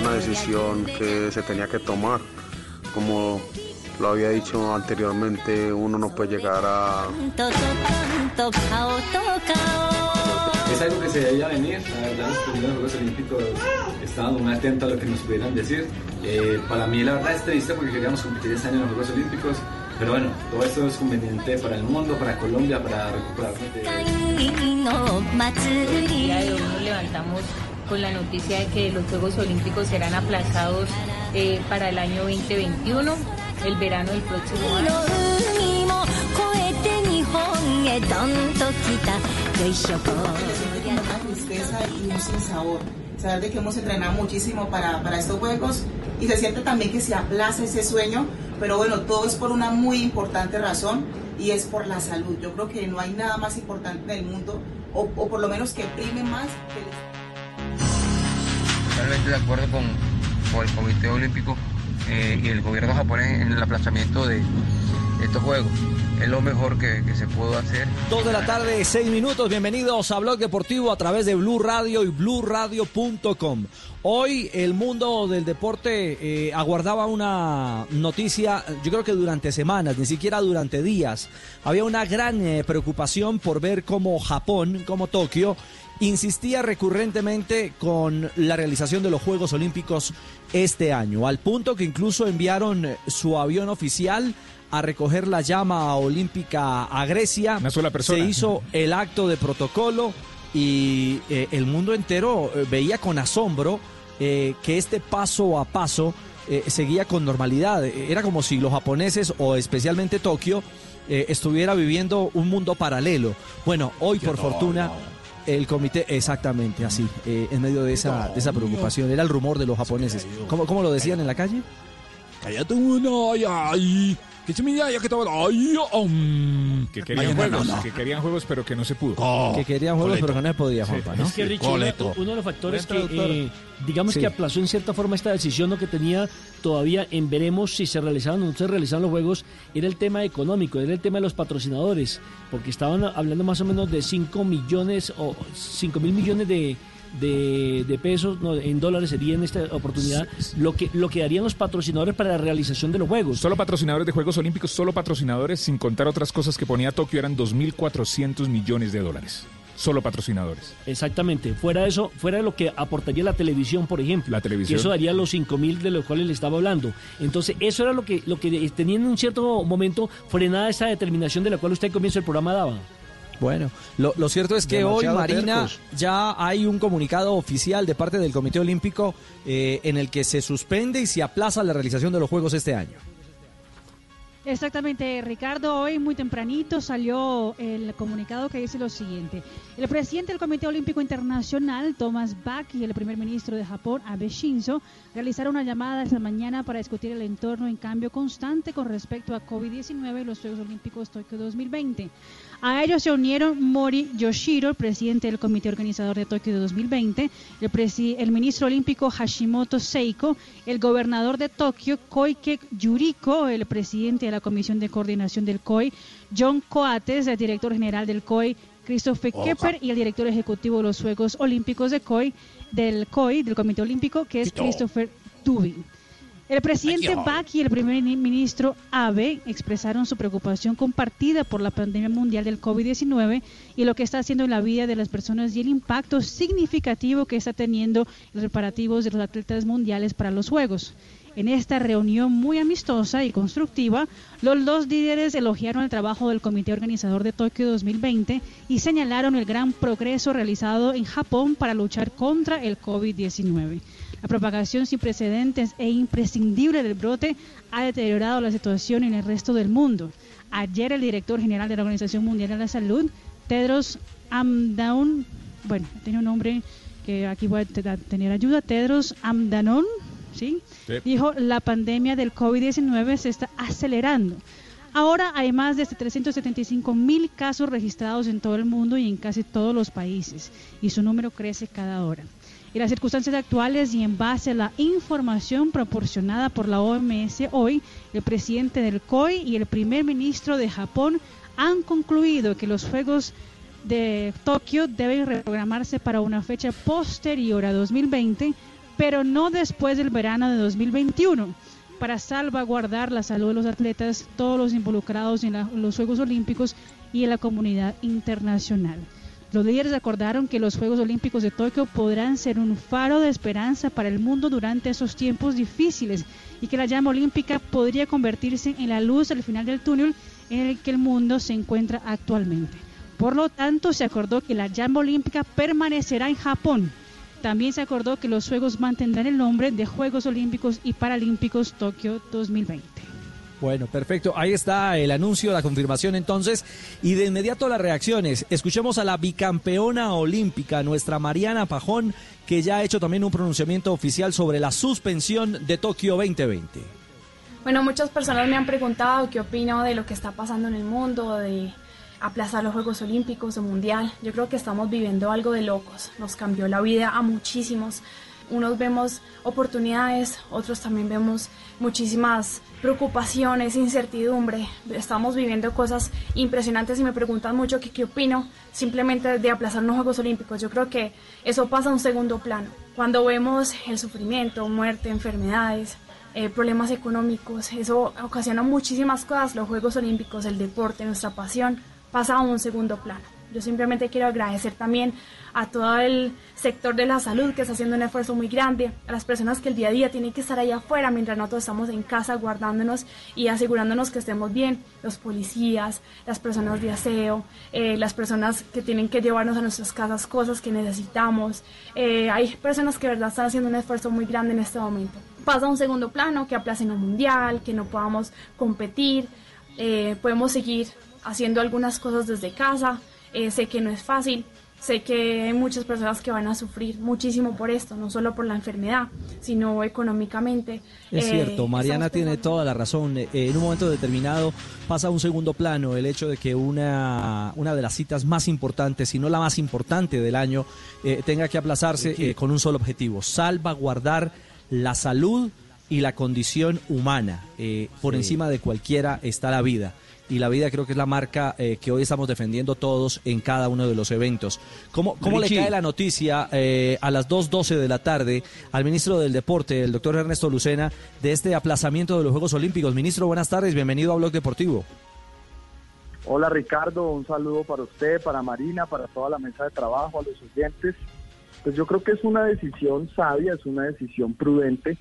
una decisión que se tenía que tomar. Como lo había dicho anteriormente, uno no puede llegar a... Es algo que se debía venir, la verdad los primeros Juegos Olímpicos estábamos muy atentos a lo que nos pudieran decir. Eh, para mí la verdad es triste porque queríamos competir este año en los Juegos Olímpicos, pero bueno, todo esto es conveniente para el mundo, para Colombia, para recuperarnos de... El día de hoy nos levantamos con la noticia de que los Juegos Olímpicos serán aplazados eh, para el año 2021, el verano del próximo año. Tristeza. Saber de que hemos entrenado muchísimo para, para estos juegos y se siente también que se aplaza ese sueño, pero bueno, todo es por una muy importante razón y es por la salud. Yo creo que no hay nada más importante en el mundo, o, o por lo menos que prime más que el totalmente de acuerdo con, con el Comité Olímpico eh, y el gobierno japonés en el aplazamiento de estos Juegos. Es lo mejor que, que, se pudo hacer. Dos de la tarde, seis minutos. Bienvenidos a Blog Deportivo a través de Blue Radio y BlueRadio.com. Hoy el mundo del deporte eh, aguardaba una noticia, yo creo que durante semanas, ni siquiera durante días. Había una gran eh, preocupación por ver cómo Japón, como Tokio, insistía recurrentemente con la realización de los Juegos Olímpicos este año, al punto que incluso enviaron su avión oficial a recoger la llama olímpica a Grecia. Una sola persona. Se hizo el acto de protocolo y eh, el mundo entero eh, veía con asombro eh, que este paso a paso eh, seguía con normalidad. Era como si los japoneses o especialmente Tokio estuviera viviendo un mundo paralelo. Bueno, hoy por fortuna el comité, exactamente así, eh, en medio de esa, de esa preocupación. Era el rumor de los japoneses. ¿Cómo, cómo lo decían en la calle? Cállate uno, ay, ay. Que se me ya que estaba ay, um. que querían Ay, juegos, no, no. que querían juegos pero que no se pudo. que querían juegos, pero que no se podía, Juanpa, ¿no? Es que Richie, uno, uno de los factores que, eh, digamos Sí. que aplazó en cierta forma esta decisión, lo que tenía todavía en veremos si se realizaban o no se realizaban los juegos, era el tema económico, era el tema de los patrocinadores, porque estaban hablando más o menos de 5 millones o 5 mil millones de, de, de pesos, no, en dólares sería en esta oportunidad, lo que, lo que darían los patrocinadores para la realización de los juegos. Solo patrocinadores de Juegos Olímpicos, solo patrocinadores, sin contar otras cosas que ponía Tokio, eran 2.400 millones de dólares. Solo patrocinadores. Exactamente. Fuera de eso, fuera de lo que aportaría la televisión, por ejemplo. La televisión. Que eso daría los 5 mil de los cuales le estaba hablando. Entonces, eso era lo que, lo que tenía en un cierto momento frenada esa determinación de la cual usted al comienzo del programa daba. Bueno, lo, lo cierto es que Demasiado hoy, Marina, tercos. ya hay un comunicado oficial de parte del Comité Olímpico eh, en el que se suspende y se aplaza la realización de los Juegos este año. Exactamente, Ricardo. Hoy muy tempranito salió el comunicado que dice lo siguiente. El presidente del Comité Olímpico Internacional, Thomas Bach, y el primer ministro de Japón, Abe Shinzo, realizaron una llamada esta mañana para discutir el entorno en cambio constante con respecto a COVID-19 y los Juegos Olímpicos Tokio 2020. A ellos se unieron Mori Yoshiro, el presidente del comité organizador de Tokio de 2020, el, el ministro olímpico Hashimoto Seiko, el gobernador de Tokio Koike Yuriko, el presidente de la comisión de coordinación del COI, John Coates, el director general del COI, Christopher. Kepper y el director ejecutivo de los Juegos Olímpicos de COI, del COI, del Comité Olímpico, que es. Christopher Tubin. El presidente Bach y el primer ministro Abe expresaron su preocupación compartida por la pandemia mundial del COVID-19 y lo que está haciendo en la vida de las personas y el impacto significativo que está teniendo los preparativos de los atletas mundiales para los Juegos. En esta reunión muy amistosa y constructiva, los dos líderes elogiaron el trabajo del comité organizador de Tokio 2020 y señalaron el gran progreso realizado en Japón para luchar contra el COVID-19. La propagación sin precedentes e imprescindible del brote ha deteriorado la situación en el resto del mundo. Ayer el director general de la Organización Mundial de la Salud, Tedros Amdaun, bueno, tiene un nombre que aquí voy a te- a tener ayuda, Tedros Amdanon, ¿sí? Sí. Dijo, la pandemia del COVID-19 se está acelerando. Ahora hay más de 375 mil casos registrados en todo el mundo y en casi todos los países, y su número crece cada hora. En las circunstancias actuales y en base a la información proporcionada por la OMS hoy, el presidente del COI y el primer ministro de Japón han concluido que los Juegos de Tokio deben reprogramarse para una fecha posterior a 2020 pero no después del verano de 2021 para salvaguardar la salud de los atletas, todos los involucrados en, los Juegos Olímpicos y en la comunidad internacional. Los líderes acordaron que los Juegos Olímpicos de Tokio podrán ser un faro de esperanza para el mundo durante esos tiempos difíciles y que la llama olímpica podría convertirse en la luz al final del túnel en el que el mundo se encuentra actualmente. Por lo tanto, se acordó que la llama olímpica permanecerá en Japón también se acordó que los Juegos mantendrán el nombre de Juegos Olímpicos y Paralímpicos Tokio 2020. Bueno, perfecto. Ahí está el anuncio, la confirmación entonces. Y de inmediato las reacciones. Escuchemos a la bicampeona olímpica, nuestra Mariana Pajón, que ya ha hecho también un pronunciamiento oficial sobre la suspensión de Tokio 2020. Bueno, muchas personas me han preguntado qué opino de lo que está pasando en el mundo, de aplazar los Juegos Olímpicos o Mundial. Yo creo que estamos viviendo algo de locos. Nos cambió la vida a muchísimos. Unos vemos oportunidades, otros también vemos muchísimas preocupaciones, incertidumbre. Estamos viviendo cosas impresionantes y me preguntan mucho qué opino simplemente de aplazar los Juegos Olímpicos. Yo creo que eso pasa a un segundo plano. Cuando vemos el sufrimiento, muerte, enfermedades, eh, problemas económicos, eso ocasiona muchísimas cosas. Los Juegos Olímpicos, el deporte, nuestra pasión, pasa a un segundo plano. Yo simplemente quiero agradecer también a todo el sector de la salud que está haciendo un esfuerzo muy grande, a las personas que el día a día tienen que estar allá afuera mientras nosotros estamos en casa guardándonos y asegurándonos que estemos bien, los policías, las personas de aseo, eh, las personas que tienen que llevarnos a nuestras casas cosas que necesitamos. Eh, hay personas que verdad están haciendo un esfuerzo muy grande en este momento. Pasa a un segundo plano, que aplacen un mundial, que no podamos competir, eh, podemos seguir haciendo algunas cosas desde casa. Eh, sé que no es fácil, sé que hay muchas personas que van a sufrir muchísimo por esto, no solo por la enfermedad, sino económicamente. Es cierto, eh, Mariana tiene toda la razón. Eh, en un momento determinado pasa a un segundo plano el hecho de que una, una de las citas más importantes, si no la más importante del año, tenga que aplazarse con un solo objetivo, salvaguardar la salud y la condición humana. por encima de cualquiera está la vida y la vida creo que es la marca eh, que hoy estamos defendiendo todos en cada uno de los eventos. ¿Cómo, cómo le cae la noticia eh, a las 2.12 de la tarde al ministro del Deporte, el doctor Ernesto Lucena, de este aplazamiento de los Juegos Olímpicos? Ministro, buenas tardes, bienvenido a Blog Deportivo. Hola Ricardo, un saludo para usted, para Marina, para toda la mesa de trabajo, a los oyentes. Pues yo creo que es una decisión sabia, es una decisión prudente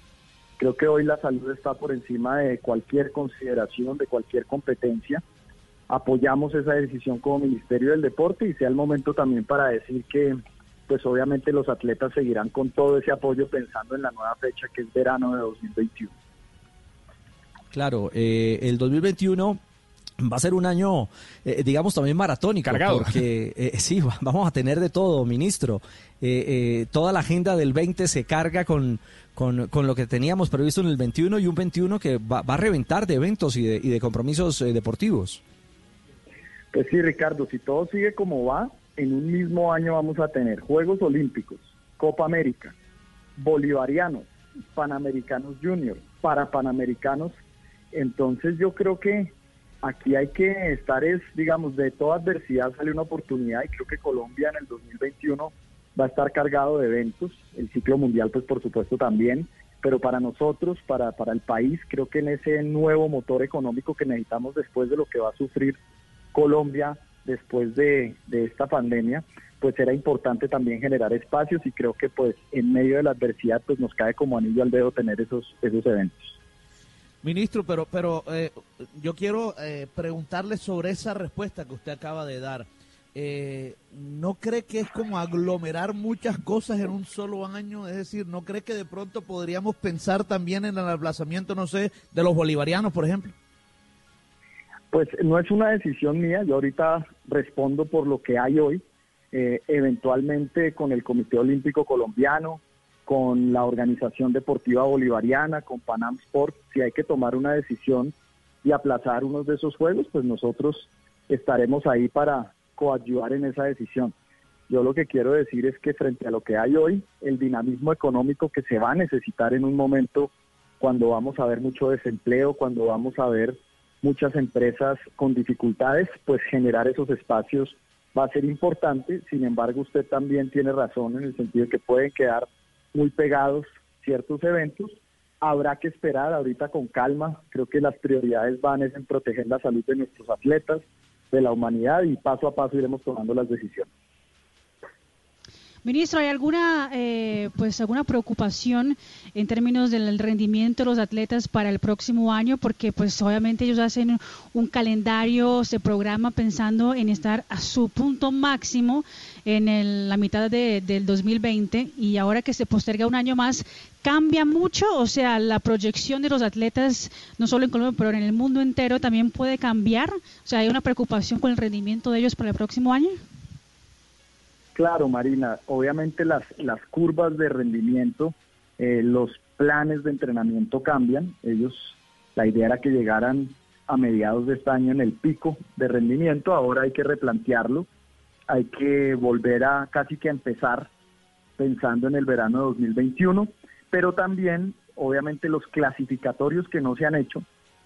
Creo que hoy la salud está por encima de cualquier consideración, de cualquier competencia. Apoyamos esa decisión como Ministerio del Deporte y sea el momento también para decir que pues obviamente los atletas seguirán con todo ese apoyo pensando en la nueva fecha que es verano de 2021. Claro, eh, el 2021 va a ser un año, eh, digamos, también maratónico. Cargado. Porque eh, sí, vamos a tener de todo, ministro. toda la agenda del 20 se carga con, con, con, lo que teníamos previsto en el 21 y un 21 que va, a reventar de eventos y de, y de compromisos eh, deportivos. Pues sí, Ricardo, si todo sigue como va, en un mismo año vamos a tener Juegos Olímpicos, Copa América, Bolivarianos, Panamericanos Junior, para Panamericanos. Entonces yo creo que aquí hay que estar, es, digamos, de toda adversidad sale una oportunidad y creo que Colombia en el 2021 va a estar cargado de eventos, el ciclo mundial pues por supuesto también, pero para nosotros, para, para el país, creo que en ese nuevo motor económico que necesitamos después de lo que va a sufrir Colombia después de, de esta pandemia, pues era importante también generar espacios y creo que pues en medio de la adversidad pues nos cae como anillo al dedo tener esos, esos eventos. Ministro, pero, pero eh, yo quiero eh, preguntarle sobre esa respuesta que usted acaba de dar eh, ¿no cree que es como aglomerar muchas cosas en un solo año? Es decir, ¿no cree que de pronto podríamos pensar también en el aplazamiento, no sé, de los bolivarianos, por ejemplo? Pues no es una decisión mía, yo ahorita respondo por lo que hay hoy, eh, eventualmente con el Comité Olímpico Colombiano, con la Organización Deportiva Bolivariana, con Panam Sport, si hay que tomar una decisión y aplazar unos de esos juegos, pues nosotros estaremos ahí para, coadyuvar en esa decisión. Yo lo que quiero decir es que frente a lo que hay hoy, el dinamismo económico que se va a necesitar en un momento cuando vamos a ver mucho desempleo, cuando vamos a ver muchas empresas con dificultades, pues generar esos espacios va a ser importante. Sin embargo, usted también tiene razón en el sentido de que pueden quedar muy pegados ciertos eventos. Habrá que esperar ahorita con calma. Creo que las prioridades van es en proteger la salud de nuestros atletas, de la humanidad y paso a paso iremos tomando las decisiones. Ministro, ¿hay alguna, eh, pues, alguna preocupación en términos del rendimiento de los atletas para el próximo año? Porque, pues, obviamente ellos hacen un calendario, se programa pensando en estar a su punto máximo en la mitad de, del 2020 y ahora que se posterga un año más, ¿cambia mucho? O sea, la proyección de los atletas, no solo en Colombia, pero en el mundo entero, también puede cambiar. O sea, ¿hay una preocupación con el rendimiento de ellos para el próximo año? Claro, Marina, obviamente las, las curvas de rendimiento, eh, los planes de entrenamiento cambian. Ellos, la idea era que llegaran a mediados de este año en el pico de rendimiento, ahora hay que replantearlo, hay que volver a casi que empezar pensando en el verano de 2021, pero también, obviamente, los clasificatorios que no se han hecho,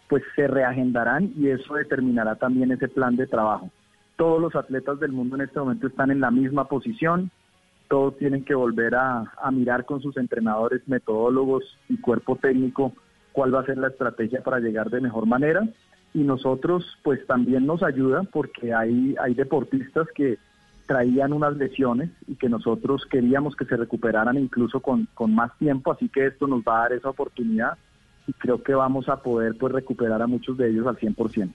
pues se reagendarán y eso determinará también ese plan de trabajo. Todos los atletas del mundo en este momento están en la misma posición, todos tienen que volver a, mirar con sus entrenadores, metodólogos y cuerpo técnico cuál va a ser la estrategia para llegar de mejor manera. Y nosotros pues también nos ayuda porque hay, hay deportistas que traían unas lesiones y que nosotros queríamos que se recuperaran incluso con, con más tiempo, así que esto nos va a dar esa oportunidad y creo que vamos a poder pues recuperar a muchos de ellos al 100%.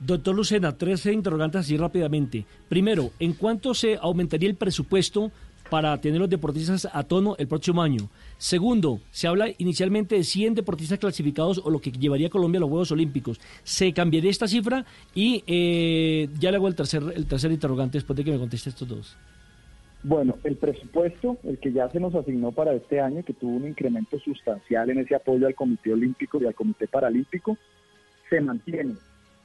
Doctor Lucena, tres interrogantes así rápidamente. Primero, ¿en cuánto se aumentaría el presupuesto para tener los deportistas a tono el próximo año? Segundo, se habla inicialmente de 100 deportistas clasificados o lo que llevaría Colombia a los Juegos Olímpicos. ¿Se cambiaría esta cifra? Y eh, ya le hago el tercer, el tercer interrogante después de que me conteste estos dos. Bueno, el presupuesto, el que ya se nos asignó para este año, que tuvo un incremento sustancial en ese apoyo al Comité Olímpico y al Comité Paralímpico, se mantiene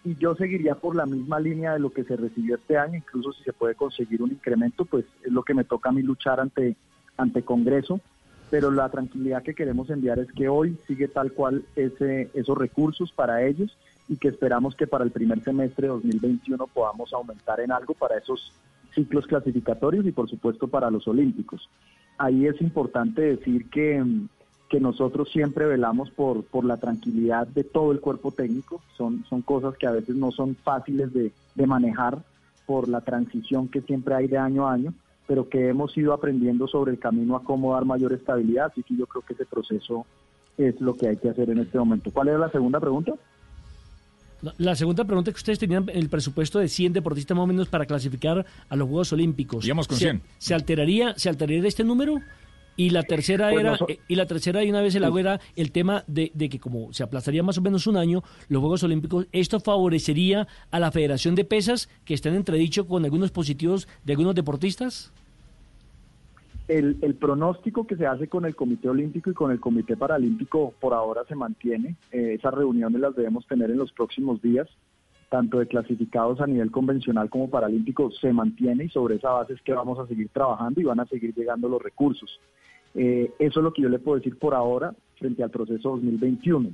y yo seguiría por la misma línea de lo que se recibió este año, incluso si se puede conseguir un incremento, pues es lo que me toca a mí luchar ante, ante Congreso, pero la tranquilidad que queremos enviar es que hoy sigue tal cual ese, esos recursos para ellos y que esperamos que para el primer semestre de 2021 podamos aumentar en algo para esos ciclos clasificatorios y por supuesto para los olímpicos. Ahí es importante decir que que nosotros siempre velamos por, por la tranquilidad de todo el cuerpo técnico. Son, son cosas que a veces no son fáciles de, de manejar por la transición que siempre hay de año a año, pero que hemos ido aprendiendo sobre el camino a cómo dar mayor estabilidad. Así que yo creo que ese proceso es lo que hay que hacer en este momento. ¿Cuál era la segunda pregunta? La segunda pregunta es que ustedes tenían el presupuesto de 100 deportistas más o menos para clasificar a los Juegos Olímpicos. Digamos con 100. ¿Se, alteraría, ¿Se alteraría este número? Y la tercera pues era, eh, y la tercera y una vez el agua era el tema de, que como se aplazaría más o menos un año los Juegos Olímpicos, esto favorecería a la Federación de Pesas que está en entredicho con algunos positivos de algunos deportistas. El, el, pronóstico que se hace con el Comité Olímpico y con el Comité Paralímpico por ahora se mantiene. Eh, esas reuniones las debemos tener en los próximos días, tanto de clasificados a nivel convencional como paralímpico, se mantiene y sobre esa base es que vamos a seguir trabajando y van a seguir llegando los recursos. Eh, eso es lo que yo le puedo decir por ahora frente al proceso 2021.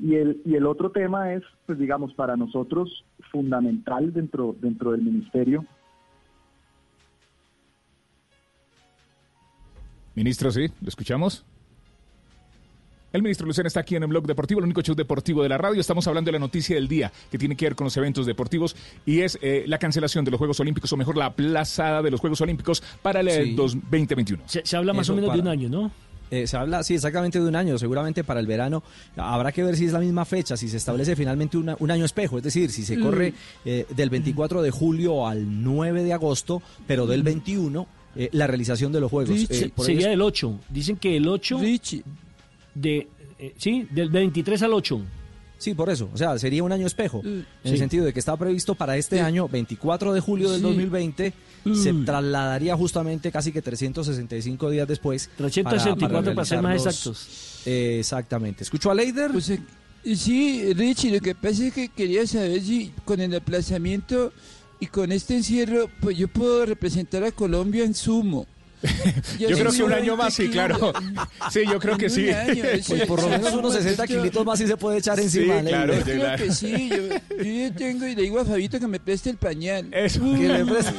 Y el, y el otro tema es, pues digamos, para nosotros fundamental dentro, dentro del ministerio. Ministro, sí, ¿lo escuchamos? El ministro Lucena está aquí en el blog deportivo, el único show deportivo de la radio. Estamos hablando de la noticia del día que tiene que ver con los eventos deportivos y es eh, la cancelación de los Juegos Olímpicos, o mejor, la aplazada de los Juegos Olímpicos para el 2021. Se, habla más o menos de un año, ¿no? Eh, se habla, sí, exactamente de un año, seguramente para el verano. Habrá que ver si es la misma fecha, si se establece finalmente un año espejo, es decir, si se mm. corre eh, del 24 de julio al 9 de agosto, pero del 21, la realización de los Juegos. sería el 8. Dicen que el 8 de, eh, sí, del 23 al 8. Sí, por eso. O sea, sería un año espejo. Mm. En el sentido de que estaba previsto para este año, 24 de julio del 2020, se mm. trasladaría justamente casi que 365 días después. 364 para, ser más exactos. exactamente. ¿Escuchó a Leider? Pues, eh, sí, Richie, lo que pasa es que quería saber si con el aplazamiento y con este encierro, pues yo puedo representar a Colombia en sumo. Yo creo que un año más, sí, claro. Sí, yo creo que sí. pues por lo menos unos 60 kilitos más sí se puede echar encima. Sí, claro, yo creo que sí. Yo, yo, tengo y le digo a Fabito que me preste el pañal. Eso. Que le preste.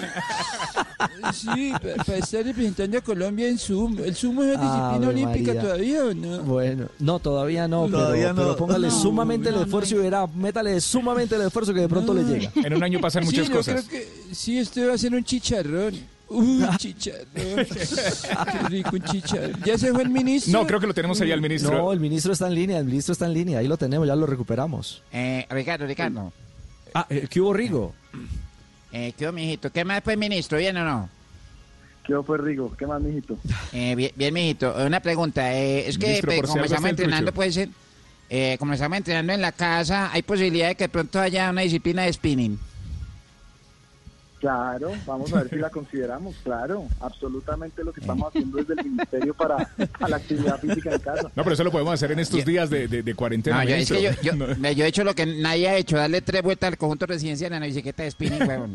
Sí, pa- para estar representando a Colombia en sumo. ¿El sumo es una disciplina Ave olímpica María. todavía o no? Bueno, no, todavía no, pero- Todavía pero, no. póngale No, sumamente el esfuerzo y verá, métale sumamente el esfuerzo que de pronto le llega. En un año pasan muchas sí, yo cosas. creo que sí, esto va a ser un chicharrón. Uy, chicharrón. Qué rico un chicharrón. ¿Ya se fue el ministro? No, creo que lo tenemos ahí al ministro. No, el ministro está en línea, el ministro está en línea, ahí lo tenemos, ya lo recuperamos. Eh, Ricardo, Ricardo. Ah, eh, ¿qué hubo, Rigo? Eh, ¿Qué hubo, mijito? ¿Qué más, pues, ministro? ¿Bien o no? ¿Qué fue Rigo? ¿Qué más, mijito? Eh, bien, bien, mijito. Una pregunta. eh, es que Ministro, pues, como estamos el entrenando, trucho. pues, eh, como estamos entrenando en la casa, hay posibilidad de que pronto haya una disciplina de spinning. Claro, vamos a ver si la consideramos, claro, absolutamente lo que estamos haciendo desde el Ministerio para, para la actividad física en casa. No, pero eso lo podemos hacer en estos días de, de- de cuarentena. No, yo, es que yo, ministro. yo, me- yo he hecho lo que nadie ha hecho, darle tres vueltas al conjunto residencial en la bicicleta de spinning, preparado.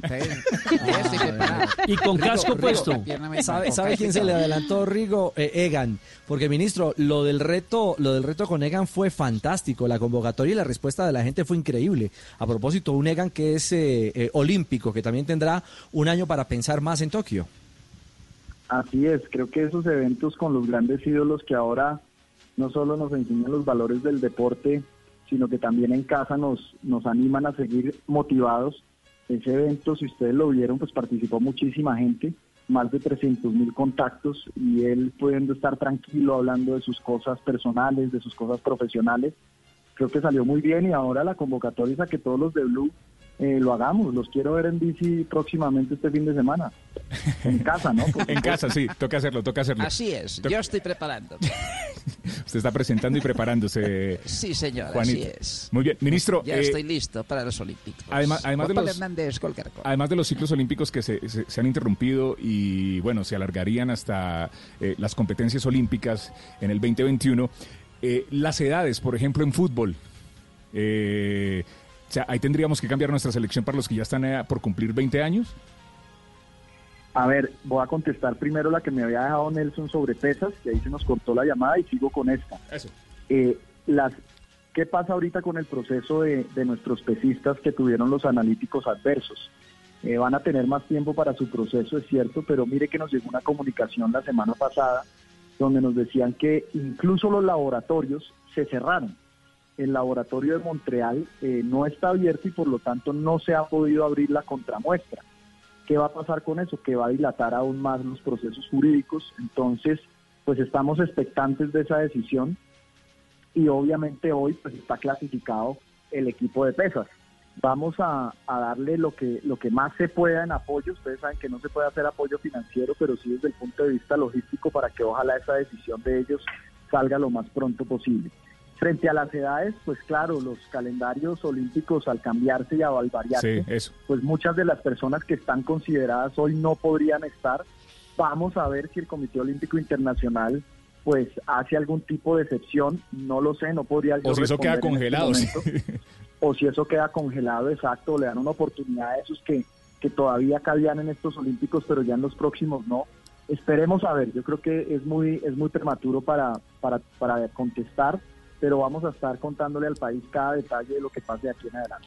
Y con casco puesto. ¿Sabe, sabe quién se le adelantó, Rigo? Eh, Egan. Porque, ministro, lo del reto lo del reto con Egan fue fantástico. La convocatoria y la respuesta de la gente fue increíble. A propósito, un Egan que es eh, eh, olímpico, que también tendrá un año para pensar más en Tokio. Así es, creo que esos eventos con los grandes ídolos que ahora no solo nos enseñan los valores del deporte, sino que también en casa nos, nos animan a seguir motivados. Ese evento, si ustedes lo vieron, pues participó muchísima gente, más de 300 mil contactos y él pudiendo estar tranquilo hablando de sus cosas personales, de sus cosas profesionales. Creo que salió muy bien y ahora la convocatoria es a que todos los de Blue eh, lo hagamos. Los quiero ver en bici próximamente este fin de semana. En casa, ¿no? En casa, sí, toca hacerlo, toca hacerlo. Así es, To- yo estoy preparando. Usted está presentando y preparándose. Sí, señor, Juanito. así es. Muy bien, ministro. Ya eh, estoy listo para los Olímpicos. Además, además de los, Hernández, además de los ciclos olímpicos que se, se- se han interrumpido y bueno, se alargarían hasta eh, las competencias olímpicas en el 2021, eh, las edades, por ejemplo, en fútbol. eh, o sea, ahí tendríamos que cambiar nuestra selección para los que ya están eh, por cumplir 20 años. A ver, voy a contestar primero la que me había dejado Nelson sobre pesas, que ahí se nos cortó la llamada y sigo con esta. Eso. Eh, las, ¿Qué pasa ahorita con el proceso de, de nuestros pesistas que tuvieron los analíticos adversos? Eh, van a tener más tiempo para su proceso, es cierto, pero mire que nos llegó una comunicación la semana pasada donde nos decían que incluso los laboratorios se cerraron. El laboratorio de Montreal eh, no está abierto y por lo tanto no se ha podido abrir la contramuestra. ¿Qué va a pasar con eso? Que va a dilatar aún más los procesos jurídicos. Entonces, pues estamos expectantes de esa decisión y obviamente hoy pues está clasificado el equipo de pesas. Vamos a, a darle lo que, lo que más se pueda en apoyo. Ustedes saben que no se puede hacer apoyo financiero, pero sí desde el punto de vista logístico para que ojalá esa decisión de ellos salga lo más pronto posible. Frente a las edades, pues claro, los calendarios olímpicos al cambiarse y a variarse, Sí, pues muchas de las personas que están consideradas hoy no podrían estar. Vamos a ver si el Comité Olímpico Internacional pues hace algún tipo de excepción, no lo sé, no podría O si eso queda este congelado. sí. momento. o si eso queda congelado, exacto, le dan una oportunidad a esos que, que todavía cabían en estos Olímpicos, pero ya en los próximos no. Esperemos a ver, yo creo que es muy, es muy prematuro para, para, para contestar, pero vamos a estar contándole al país cada detalle de lo que pase de aquí en adelante.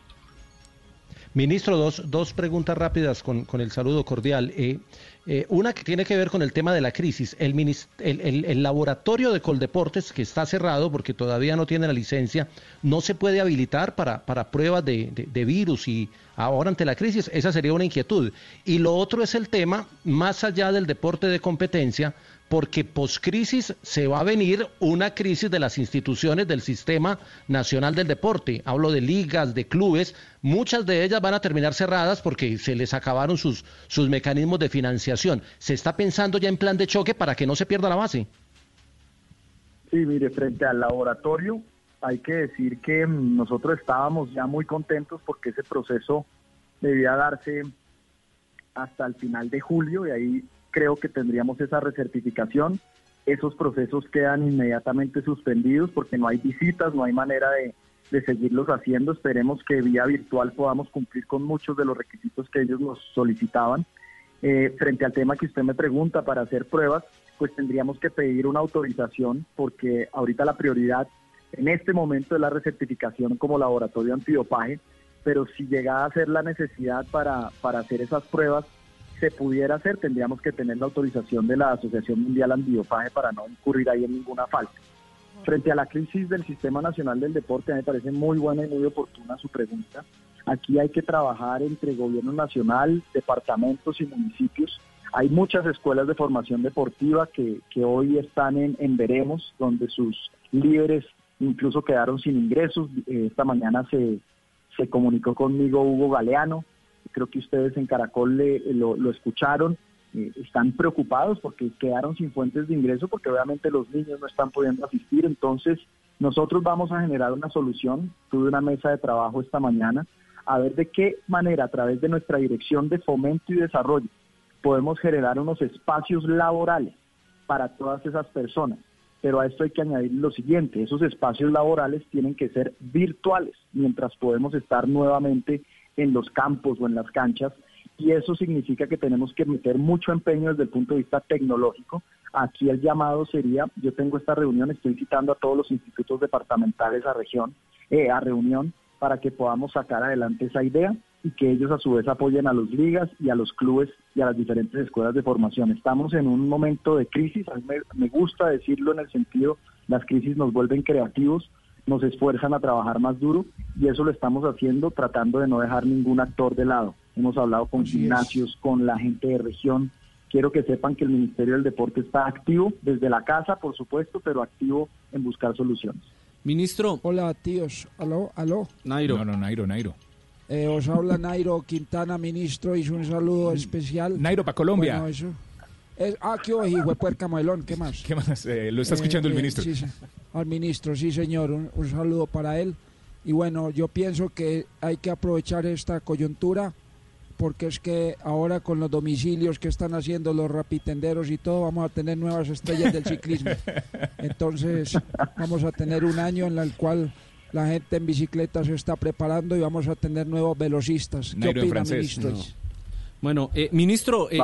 Ministro, dos, dos preguntas rápidas con, con el saludo cordial. Eh, eh, una que tiene que ver con el tema de la crisis. El, el, el- el laboratorio de Coldeportes, que está cerrado porque todavía no tiene la licencia, no se puede habilitar para, para pruebas de, de- de virus y ahora ante la crisis. Esa sería una inquietud. Y lo otro es el tema, más allá del deporte de competencia, porque poscrisis se va a venir una crisis de las instituciones del sistema nacional del deporte. Hablo de ligas, de clubes, muchas de ellas van a terminar cerradas porque se les acabaron sus, sus mecanismos de financiación. ¿Se está pensando ya en plan de choque para que no se pierda la base? Sí, mire, frente al laboratorio, hay que decir que mm, nosotros estábamos ya muy contentos porque ese proceso debía darse hasta el final de julio y ahí creo que tendríamos esa recertificación. Esos procesos quedan inmediatamente suspendidos porque no hay visitas, no hay manera de, de seguirlos haciendo. Esperemos que vía virtual podamos cumplir con muchos de los requisitos que ellos nos solicitaban. Eh, frente al tema que usted me pregunta para hacer pruebas, pues tendríamos que pedir una autorización porque ahorita la prioridad en este momento es la recertificación como laboratorio antidopaje, pero si llega a ser la necesidad para, para hacer esas pruebas, se pudiera hacer, tendríamos que tener la autorización de la Asociación Mundial Antidopaje para no incurrir ahí en ninguna falta. Frente a la crisis del Sistema Nacional del Deporte, me parece muy buena y muy oportuna su pregunta. Aquí hay que trabajar entre gobierno nacional, departamentos y municipios. Hay muchas escuelas de formación deportiva que, que hoy están en, en veremos, donde sus líderes incluso quedaron sin ingresos. Eh, esta mañana se, se comunicó conmigo Hugo Galeano, creo que ustedes en Caracol le- lo, escucharon, eh, están preocupados porque quedaron sin fuentes de ingreso porque obviamente los niños no están pudiendo asistir, entonces nosotros vamos a generar una solución, tuve una mesa de trabajo esta mañana, a ver de qué manera a través de nuestra dirección de fomento y desarrollo podemos generar unos espacios laborales para todas esas personas. Pero a esto hay que añadir lo siguiente, esos espacios laborales tienen que ser virtuales, mientras podemos estar nuevamente en los campos o en las canchas, y eso significa que tenemos que meter mucho empeño desde el punto de vista tecnológico. Aquí el llamado sería, yo tengo esta reunión, estoy citando a todos los institutos departamentales a región, eh, a reunión, para que podamos sacar adelante esa idea y que ellos a su vez apoyen a las ligas y a los clubes y a las diferentes escuelas de formación. Estamos en un momento de crisis, a mí me, me gusta decirlo en el sentido, las crisis nos vuelven creativos, nos esfuerzan a trabajar más duro y eso lo estamos haciendo tratando de no dejar ningún actor de lado. Hemos hablado con gimnasios, con la gente de región. Quiero que sepan que el Ministerio del Deporte está activo desde la casa, por supuesto, pero activo en buscar soluciones. Ministro. Hola, tíos. Aló, aló. Nairo. No, no, Nairo, Nairo. Eh, os habla Nairo Quintana, ministro. Hizo un saludo especial. Nairo para Colombia. Bueno, eso. Es, ah, qué ojo, hijo de puerca. ¿Qué más? ¿Qué más? Eh, lo está Eh, escuchando el eh, ministro. sí, sí. Al ministro, sí, señor. Un, un saludo para él. Y bueno, yo pienso que hay que aprovechar esta coyuntura porque es que ahora con los domicilios que están haciendo los rapitenderos y todo, vamos a tener nuevas estrellas del ciclismo. Entonces, vamos a tener un año en el cual la gente en bicicleta se está preparando y vamos a tener nuevos velocistas. ¿Qué opina, francés. ministro? No. Bueno, eh, ministro. eh,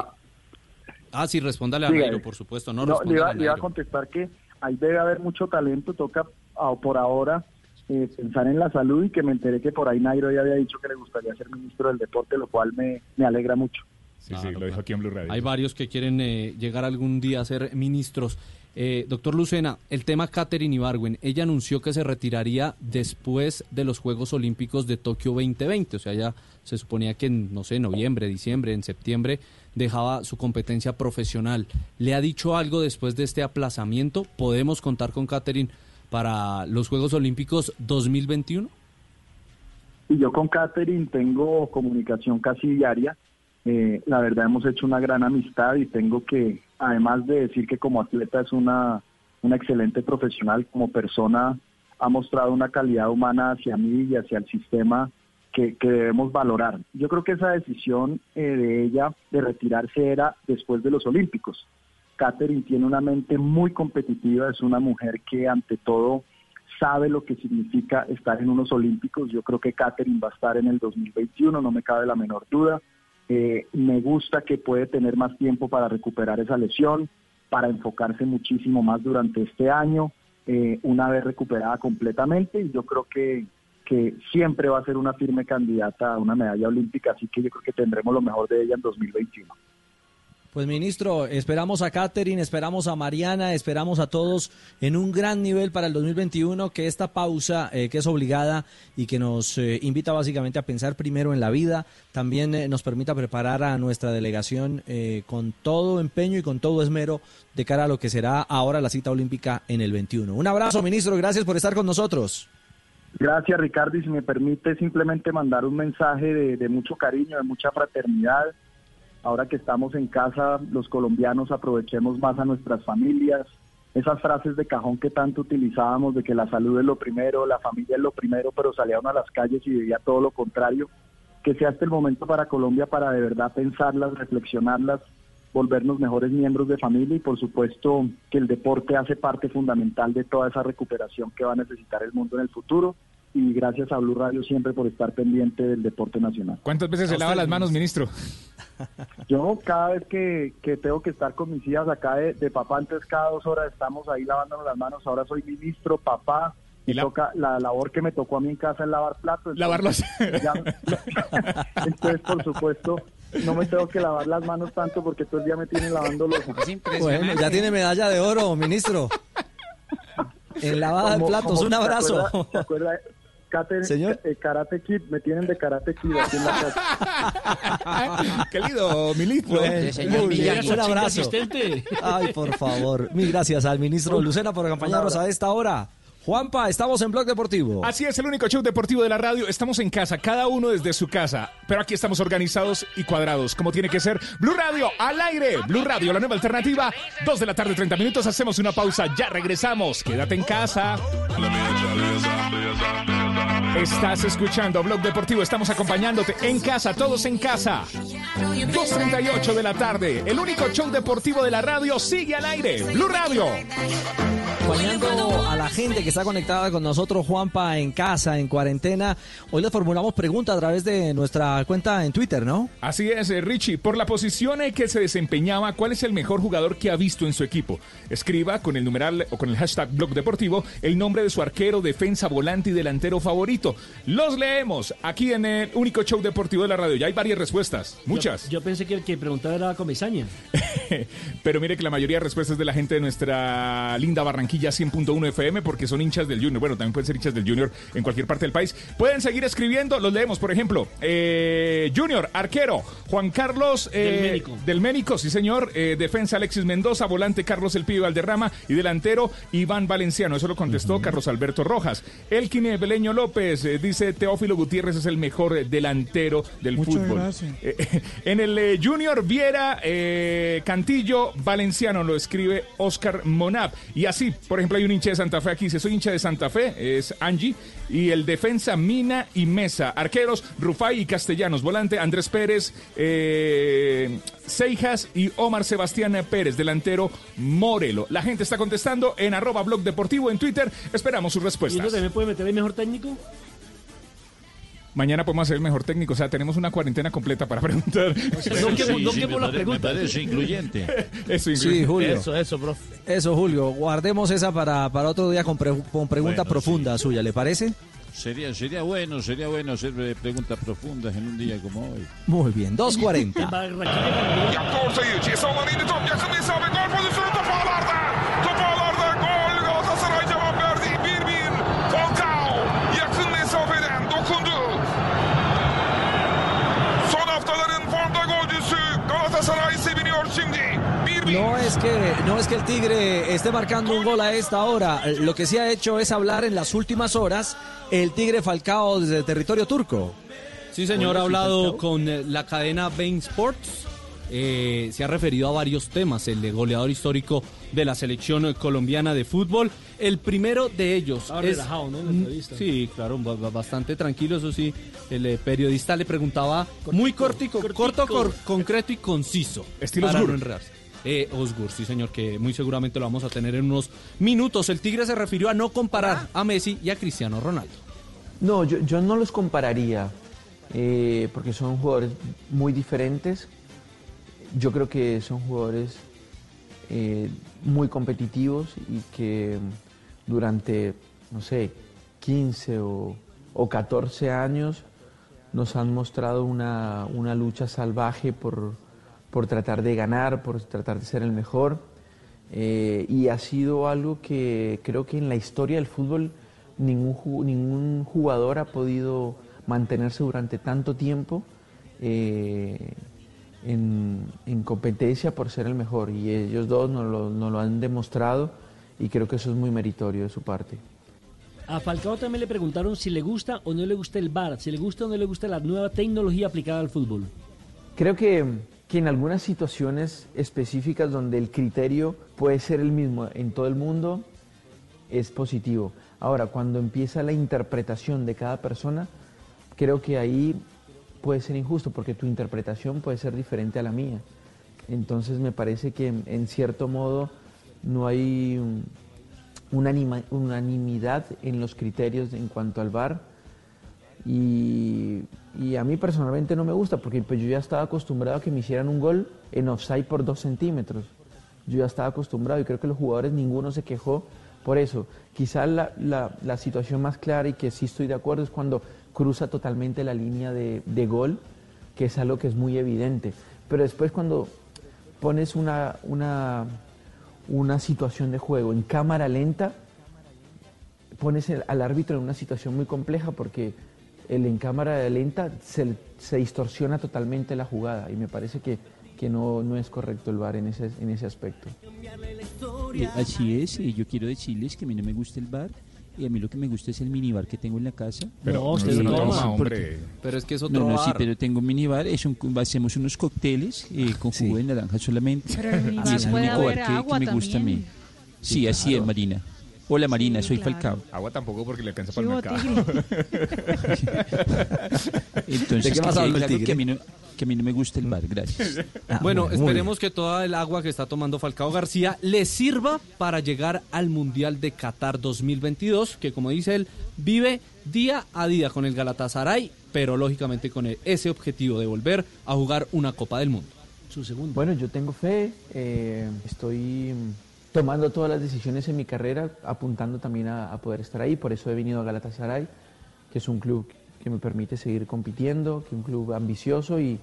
ah, sí, respóndale a Dígale. Nairo, por supuesto. No, No, le iba, a le iba a contestar que ahí debe haber mucho talento, toca ah, por ahora eh, pensar en la salud y que me enteré que por ahí Nairo ya había dicho que le gustaría ser ministro del deporte, lo cual me, me alegra mucho. Sí, sí, lo dijo aquí en Blue Radio. Hay varios que quieren eh, llegar algún día a ser ministros. Eh, doctor Lucena, el tema Catherine Ibargüen, ella anunció que se retiraría después de los Juegos Olímpicos de Tokio 2020, o sea, ya se suponía que en, no sé, noviembre, diciembre, en septiembre dejaba su competencia profesional. ¿Le ha dicho algo después de este aplazamiento? ¿Podemos contar con Catherine para los Juegos Olímpicos 2021? Y yo con Catherine tengo comunicación casi diaria. Eh, la verdad hemos hecho una gran amistad y tengo que, además de decir que como atleta es una, una excelente profesional, como persona ha mostrado una calidad humana hacia mí y hacia el sistema que, debemos valorar. Yo creo que esa decisión eh, de ella de retirarse era después de los Olímpicos. Catherine tiene una mente muy competitiva, es una mujer que ante todo sabe lo que significa estar en unos Olímpicos. Yo creo que Catherine va a estar en el 2021, no me cabe la menor duda. Eh, me gusta que puede tener más tiempo para recuperar esa lesión, para enfocarse muchísimo más durante este año, eh, una vez recuperada completamente. Y yo creo que, que siempre va a ser una firme candidata a una medalla olímpica, así que yo creo que tendremos lo mejor de ella en 2021. Pues ministro, esperamos a Catherine, esperamos a Mariana, esperamos a todos en un gran nivel para el 2021, que esta pausa eh, que es obligada y que nos eh, invita básicamente a pensar primero en la vida, también eh, nos permita preparar a nuestra delegación con todo empeño y con todo esmero de cara a lo que será ahora la cita olímpica en el 21. Un abrazo, ministro, gracias por estar con nosotros. Gracias, Ricardo. Y si me permite simplemente mandar un mensaje de, de mucho cariño, de mucha fraternidad. Ahora que estamos en casa, los colombianos aprovechemos más a nuestras familias. Esas frases de cajón que tanto utilizábamos de que la salud es lo primero, la familia es lo primero, pero salía a las calles y veía todo lo contrario. Que sea este el momento para Colombia para de verdad pensarlas, reflexionarlas, volvernos mejores miembros de familia y por supuesto que el deporte hace parte fundamental de toda esa recuperación que va a necesitar el mundo en el futuro y gracias a Blue Radio siempre por estar pendiente del deporte nacional. ¿Cuántas veces se lava las manos, ministro? Yo cada vez que, que tengo que estar con mis hijas acá de, de papá, antes cada dos horas estamos ahí lavándonos las manos, ahora soy ministro, papá, y toca la labor que me tocó a mí en casa es lavar platos. Lavarlos. ya- entonces, por supuesto, no me tengo que lavar las manos tanto porque todo el día me tienen lavando los Bueno, ya tiene medalla de oro, ministro. En lavada de platos, un ¿te abrazo. ¿Te acuerdas? Kate- Señor. eh, Karate Kid, me tienen de Karate Kid aquí en la casa. Qué lindo, ministro. Bueno, muy bien, un abrazo. Ay, por favor. Mil gracias al ministro Lucena por acompañarnos a esta hora. Juanpa, estamos en Blog Deportivo. Así es, el único show deportivo de la radio. Estamos en casa, cada uno desde su casa. Pero aquí estamos organizados y cuadrados, como tiene que ser. Blue Radio, al aire. Blue Radio, la nueva alternativa. Dos de la tarde, 30 minutos. Hacemos una pausa, ya regresamos. Quédate en casa. Estás escuchando Blog Deportivo. Estamos acompañándote en casa, todos en casa. 2.38 de la tarde. El único show deportivo de la radio sigue al aire. Blue Radio. Acompañando a la gente que está conectada con nosotros, Juanpa, en casa, en cuarentena. Hoy le formulamos pregunta a través de nuestra cuenta en Twitter, ¿no? Así es, eh, Richie. Por la posición en que se desempeñaba, ¿cuál es el mejor jugador que ha visto en su equipo? Escriba con el numeral o con el hashtag blog deportivo el nombre de su arquero, defensa, volante y delantero favorito. Los leemos aquí en el único show deportivo de la radio. Ya hay varias respuestas, muchas. Yo, yo pensé que el que preguntaba era Comesaña. Pero mire que la mayoría de respuestas de la gente de nuestra linda Barranquilla 100.1 FM porque son hinchas del Junior. Bueno, también pueden ser hinchas del Junior en cualquier parte del país. Pueden seguir escribiendo, los leemos, por ejemplo. eh, Junior, arquero, Juan Carlos eh, Del Ménico. del Ménico, sí señor. eh, defensa Alexis Mendoza, volante Carlos El Pibe Valderrama y delantero Iván Valenciano. Eso lo contestó Carlos Alberto Rojas. Elkin Beleño López eh, dice Teófilo Gutiérrez es el mejor delantero del Muchas fútbol. gracias. Eh, en el eh, Junior Viera Cantillo Valenciano lo escribe Oscar Monap. Y así, por ejemplo, hay un hincha de Santa Fe aquí. Dice, soy hincha de Santa Fe, es Angie. Y el defensa Mina y Mesa. Arqueros Rufai y Castellanos. Volante Andrés Pérez, eh, Seijas y Omar Sebastián Pérez. Delantero Morelo. La gente está contestando en arroba blog deportivo en Twitter. Esperamos sus ¿Y respuestas. también puede meter el mejor técnico? Mañana podemos hacer el mejor técnico. O sea, tenemos una cuarentena completa para preguntar. no que- no la pregunta. incluyente. Eso, Sí, Julio. Eso, eso, profe. Eso, Julio. Guardemos esa para, para otro día con, pre- con pregunta Bueno, profunda suya, ¿le parece? Sería, sería bueno, sería bueno hacer eh, preguntas profundas en un día como hoy. Muy bien, 2.40. No es que no es que el Tigre esté marcando un gol a esta hora. Lo que sí ha hecho es hablar en las últimas horas el Tigre Falcao desde el territorio turco. Sí, señor, ha hablado con eh, la cadena Bain Sports. Eh, se ha referido a varios temas, el de goleador histórico de la selección colombiana de fútbol. El primero de ellos Estaba es... relajado, ¿no? En la entrevista. Sí, claro, ba- ba- bastante tranquilo, eso sí. El eh, periodista le preguntaba muy cortico, corto, cor- concreto y conciso. Estilo para no. Eh, Osgur, sí señor, que muy seguramente lo vamos a tener en unos minutos. El Tigre se refirió a no comparar a Messi y a Cristiano Ronaldo. No, yo, yo no los compararía eh, porque son jugadores muy diferentes. Yo creo que son jugadores eh, muy competitivos y que durante, no sé, 15 o, o 14 años nos han mostrado una, una lucha salvaje por, por tratar de ganar, por tratar de ser el mejor. Eh, y ha sido algo que creo que en la historia del fútbol ningún, ningún jugador ha podido mantenerse durante tanto tiempo eh, en, en competencia por ser el mejor. Y ellos dos nos lo, nos lo han demostrado y creo que eso es muy meritorio de su parte. A Falcao también le preguntaron si le gusta o no le gusta el VAR, si le gusta o no le gusta la nueva tecnología aplicada al fútbol. Creo que, que en algunas situaciones específicas donde el criterio puede ser el mismo en todo el mundo, es positivo. Ahora, cuando empieza la interpretación de cada persona, creo que ahí puede ser injusto porque tu interpretación puede ser diferente a la mía. Entonces me parece que en, cierto modo no hay unanimidad en los criterios en cuanto al VAR y, y a mí personalmente no me gusta porque pues, yo ya estaba acostumbrado a que me hicieran un gol en offside por dos centímetros. Yo ya estaba acostumbrado y creo que los jugadores ninguno se quejó por eso. Quizás la, la- la situación más clara y que sí estoy de acuerdo es cuando cruza totalmente la línea de, de gol, que es algo que es muy evidente. Pero después cuando pones una, una, una situación de juego en cámara lenta, pones al árbitro en una situación muy compleja porque el en cámara lenta se, se distorsiona totalmente la jugada y me parece que, que no, no es correcto el VAR en ese, en ese aspecto. Eh, así es, eh, yo quiero decirles que a mí no me gusta el bar y a mí lo que me gusta es el minibar que tengo en la casa. Pero No, usted no no toma, hombre. Porque- Pero es que es No, otro no, sí, bar. pero tengo un minibar, es un- hacemos unos cócteles eh, con jugo de naranja solamente. Pero el minibar y es el único bar que, que me gusta a mí. también. Sí, así es, Marina. Hola Marina, soy claro. Falcao. Agua tampoco porque le alcanza Sí, para el mercado. Entonces, ¿De qué más tigre? que a, mí no, que a mí no me gusta el bar, gracias. bueno, esperemos que toda el agua que está tomando Falcao García le sirva para llegar al Mundial de Qatar 2022, que como dice él, vive día a día con el Galatasaray, pero lógicamente con el- ese objetivo de volver a jugar una Copa del Mundo. Su segundo. Bueno, yo tengo fe, eh, estoy tomando todas las decisiones en mi carrera, apuntando también a, poder estar ahí, por eso he venido a Galatasaray, que es un club que me permite seguir compitiendo, que es un club ambicioso y,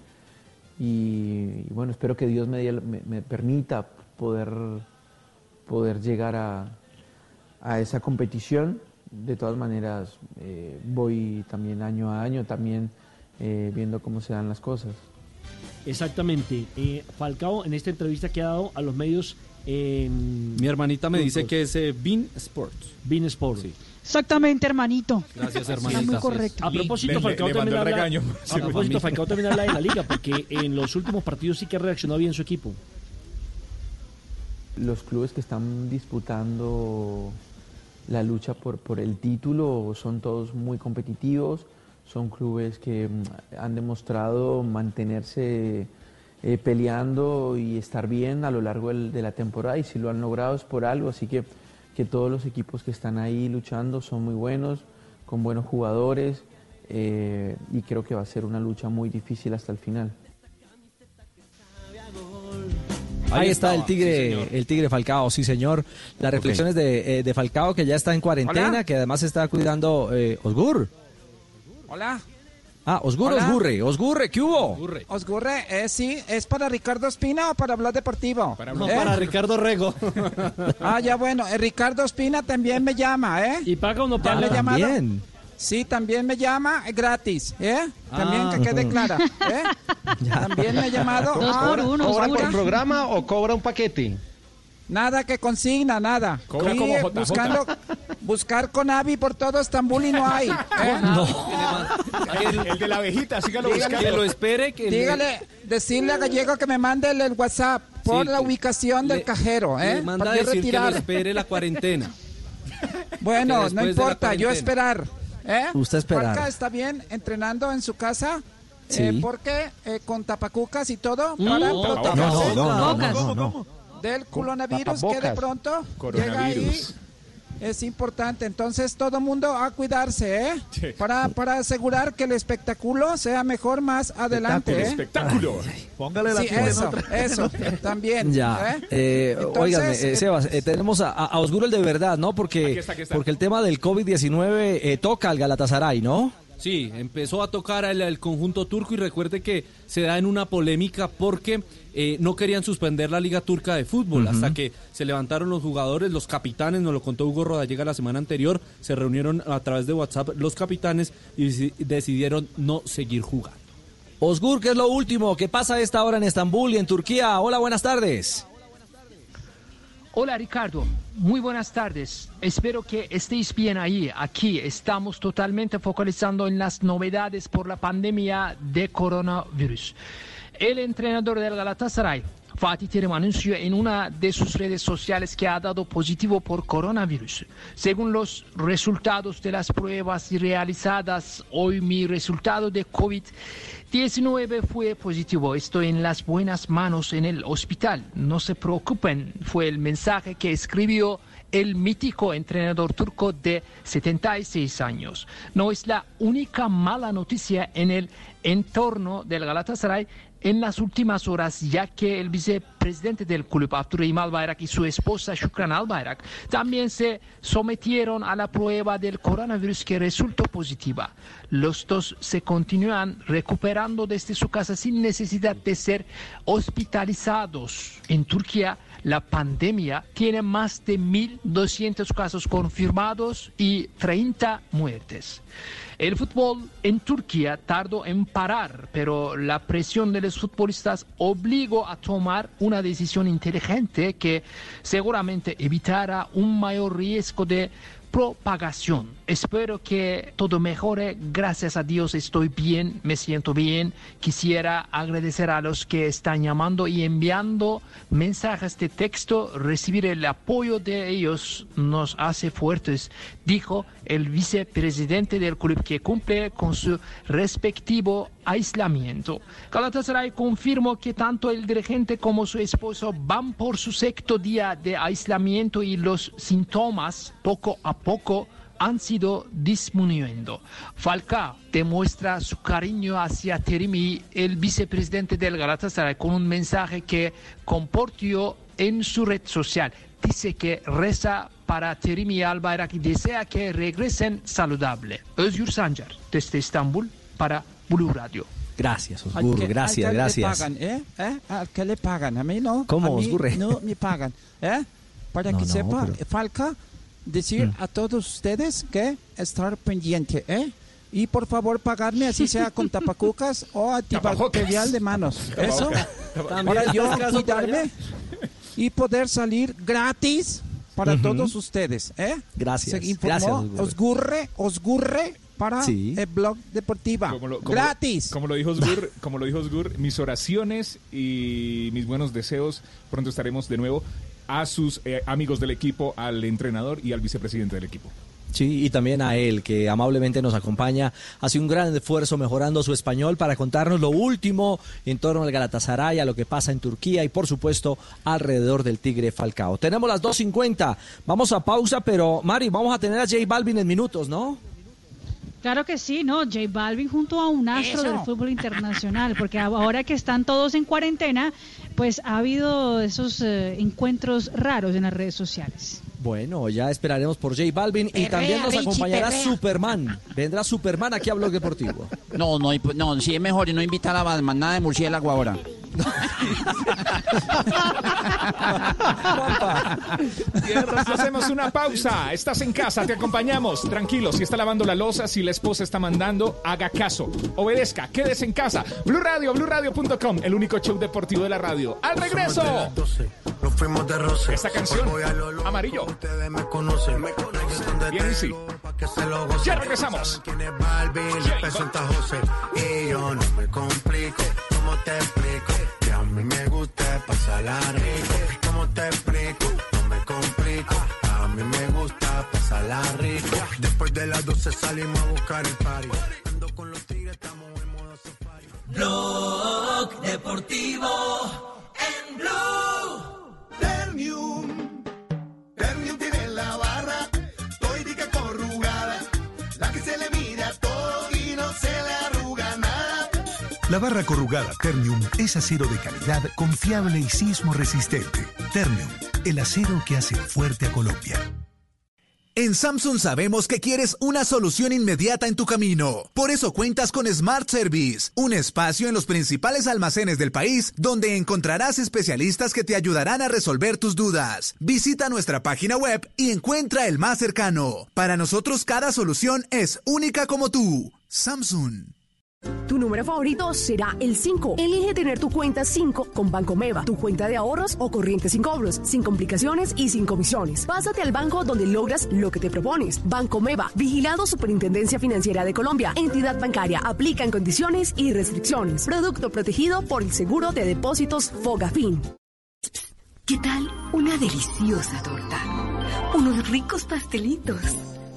bueno, espero que Dios me permita poder, poder llegar a, a esa competición. De todas maneras, eh, voy también año a año, también eh, viendo cómo se dan las cosas. Exactamente. Eh, Falcao, en esta entrevista que ha dado a los medios en... Mi hermanita me dice que es eh, Bean Sports. Bean Sports. Exactamente, hermanito. Gracias, Está muy hermanita. correcto. A propósito, le- Falcao le también habla, regaño. a propósito. Falcao también habla de la liga, porque en los últimos partidos sí que reaccionó bien su equipo. Los clubes que están disputando la lucha por, por el título son todos muy competitivos, son clubes que mm, han demostrado mantenerse eh, peleando y estar bien a lo largo del- de la temporada y si lo han logrado es por algo, así que, que todos los equipos que están ahí luchando son muy buenos, con buenos jugadores eh, y creo que va a ser una lucha muy difícil hasta el final. Ahí está el tigre, el tigre Falcao, sí señor. Las reflexiones de, eh, de Falcao que ya está en cuarentena, Hola. que además está cuidando eh, Osgur. Hola. Ah, Osgur, Hola. Osgurre, Osgurre, ¿qué hubo? Osgurre, eh, sí, ¿es para Ricardo Espina o para hablar deportivo? No, ¿Eh? para Ricardo Rego. Ah, ya bueno, eh, Ricardo Espina también me llama, ¿eh? ¿Y paga o no Ya paga? me. También. Sí, también me llama eh, gratis, ¿eh? También Ah. que quede clara, ¿eh? También me ha llamado. Dos por uno, ¿Cobra por programa o cobra un paquete? Nada que consigna, nada. Cobra como eh, JJ. buscando, buscar con Avi por todo Estambul y no hay. ¿eh? El, el de la abejita, sígalo Dígale- buscando. Que lo espere, que Dígale, decirle a Gallego que me mande el, el WhatsApp por Sí, la ubicación del cajero, ¿eh? Le manda a que lo espere la cuarentena. Bueno, no importa, yo esperar. ¿eh? Usted esperar. Está bien entrenando en su casa. Sí. eh, porque eh, con tapacucas y todo Mm. para No, protegerse no, no, no, no, no, no. Del coronavirus que de pronto llega ahí. Coronavirus. Es importante, entonces todo mundo a cuidarse, ¿eh? Sí. Para, para asegurar que el espectáculo sea mejor más adelante, ¿eh? Espectáculo. Póngale la Sí, eso, otra. eso, también. Ya, ¿eh? eh, Entonces, óigame, eh, eh, Sebas, eh, tenemos a, a Osgur el de verdad, ¿no? Porque, Aquí está, aquí está. porque el tema del COVID-19 eh, toca al Galatasaray, ¿no? Sí, empezó a tocar al, al conjunto turco y recuerde que se da en una polémica porque eh, no querían suspender la Liga Turca de Fútbol hasta que se levantaron los jugadores, los capitanes, nos lo contó Hugo Rodallega la semana anterior, se reunieron a través de WhatsApp los capitanes y deci- decidieron no seguir jugando. Osgur, ¿qué es lo último? ¿Qué pasa a esta hora en Estambul y en Turquía? Hola, buenas tardes. Hola Ricardo, muy buenas tardes. Espero que estéis bien ahí. Aquí estamos totalmente focalizando en las novedades por la pandemia de coronavirus. El entrenador del Galatasaray, Fatih Terim, anunció en una de sus redes sociales que ha dado positivo por coronavirus. Según los resultados de las pruebas realizadas, hoy mi resultado de COVID-19 fue positivo. Estoy en las buenas manos en el hospital. No se preocupen, fue el mensaje que escribió el mítico entrenador turco de 76 años. No es la única mala noticia en el entorno del Galatasaray. en las últimas horas, ya que el vicepresidente del club, Abdurrahim Albayrak, y su esposa Shukran Albayrak también se sometieron a la prueba del coronavirus que resultó positiva. Los dos se continúan recuperando desde su casa sin necesidad de ser hospitalizados. En Turquía, la pandemia tiene más de 1.200 casos confirmados y 30 muertes. El fútbol en Turquía tardó en parar, pero la presión de los futbolistas obligó a tomar una decisión inteligente que seguramente evitará un mayor riesgo de propagación. Espero que todo mejore. Gracias a Dios estoy bien, me siento bien. Quisiera agradecer a los que están llamando y enviando mensajes de texto. Recibir el apoyo de ellos nos hace fuertes, dijo el vicepresidente del club que cumple con su respectivo aislamiento. Galatasaray confirmó que tanto el dirigente como su esposo van por su sexto día de aislamiento y los síntomas poco a poco han sido disminuyendo. Falcao demuestra su cariño hacia Terimi, el vicepresidente del Galatasaray, con un mensaje que compartió en su red social. Dice que reza para Terimi Albayrak y desea que regresen saludable. Özgür Sancar, desde Estambul, para Blue Radio. Gracias, ¿Al Osgur, que- gracias, al que gracias. Le pagan, ¿eh? ¿Eh? ¿Al que le pagan? A mí no. ¿Cómo, a mí? No me pagan, ¿eh? Para No, que no, sepa, pero- Falca, decir Mm. a todos ustedes que estar pendiente, ¿eh? Y por favor pagarme así sea con tapacucas o antibacterial de manos. Eso. Para yo cuidarme y poder salir gratis para Ujú. todos ustedes, ¿eh? Gracias, Se informó gracias, Osgurre. Osgurre, para Sí. el blog deportiva. Como lo, como- gratis. Como lo dijo Osgur, como lo dijo Osgur, mis oraciones y mis buenos deseos. Pronto estaremos de nuevo a sus eh, amigos del equipo, al entrenador y al vicepresidente del equipo. Sí, y también a él, que amablemente nos acompaña, hace un gran esfuerzo mejorando su español para contarnos lo último en torno al Galatasaray, a lo que pasa en Turquía y, por supuesto, alrededor del Tigre Falcao. Tenemos las 2.50, vamos a pausa, pero Mari, vamos a tener a J Balvin en minutos, ¿no? Claro que sí, ¿no? J Balvin junto a un astro Eso. del fútbol internacional, porque ahora que están todos en cuarentena, pues ha habido esos eh, encuentros raros en las redes sociales. Bueno, ya esperaremos por J Balvin y Perrea, también nos Richie, acompañará perrea. Superman. Vendrá Superman aquí a Blog Deportivo. No, no, no, sí es mejor y no invitar a la manada de murciélago ahora. Hacemos una pausa. Estás en casa, te acompañamos. Tranquilo, si está lavando la losa, si la esposa está mandando, haga caso. Obedezca, quédese en casa. Blue Radio, BlueRadio.com, el único show deportivo de la radio. ¡Al regreso! Nos fuimos de roce. Esta canción, amarillo. Ustedes me conocen. Me conocen de Bien, easy. que se lo gocen. Ya regresamos. ¿Quién es Barbie? Le presenta José. Y yo no me complico. ¿Cómo te explico? Que a mí me gusta pasarla rico. ¿Cómo te explico? No me complico. A mí me gusta pasarla rico. Después de las 12 salimos a buscar el party. Ando con los tigres, estamos en modo safari. Blog Deportivo en Blue. Ternium. La barra corrugada Ternium es acero de calidad, confiable y sismo resistente. Ternium, el acero que hace fuerte a Colombia. En Samsung sabemos que quieres una solución inmediata en tu camino. Por eso cuentas con Smart Service, un espacio en los principales almacenes del país donde encontrarás especialistas que te ayudarán a resolver tus dudas. Visita nuestra página web y encuentra el más cercano. Para nosotros cada solución es única como tú. Samsung. Tu número favorito será el 5. Elige tener tu cuenta 5 con Banco Meva, tu cuenta de ahorros o corriente sin cobros, sin complicaciones y sin comisiones. Pásate al banco donde logras lo que te propones. Banco Meva, vigilado Superintendencia Financiera de Colombia. Entidad bancaria, aplican condiciones y restricciones. Producto protegido por el Seguro de Depósitos Fogafín. ¿Qué tal una deliciosa torta? Unos ricos pastelitos,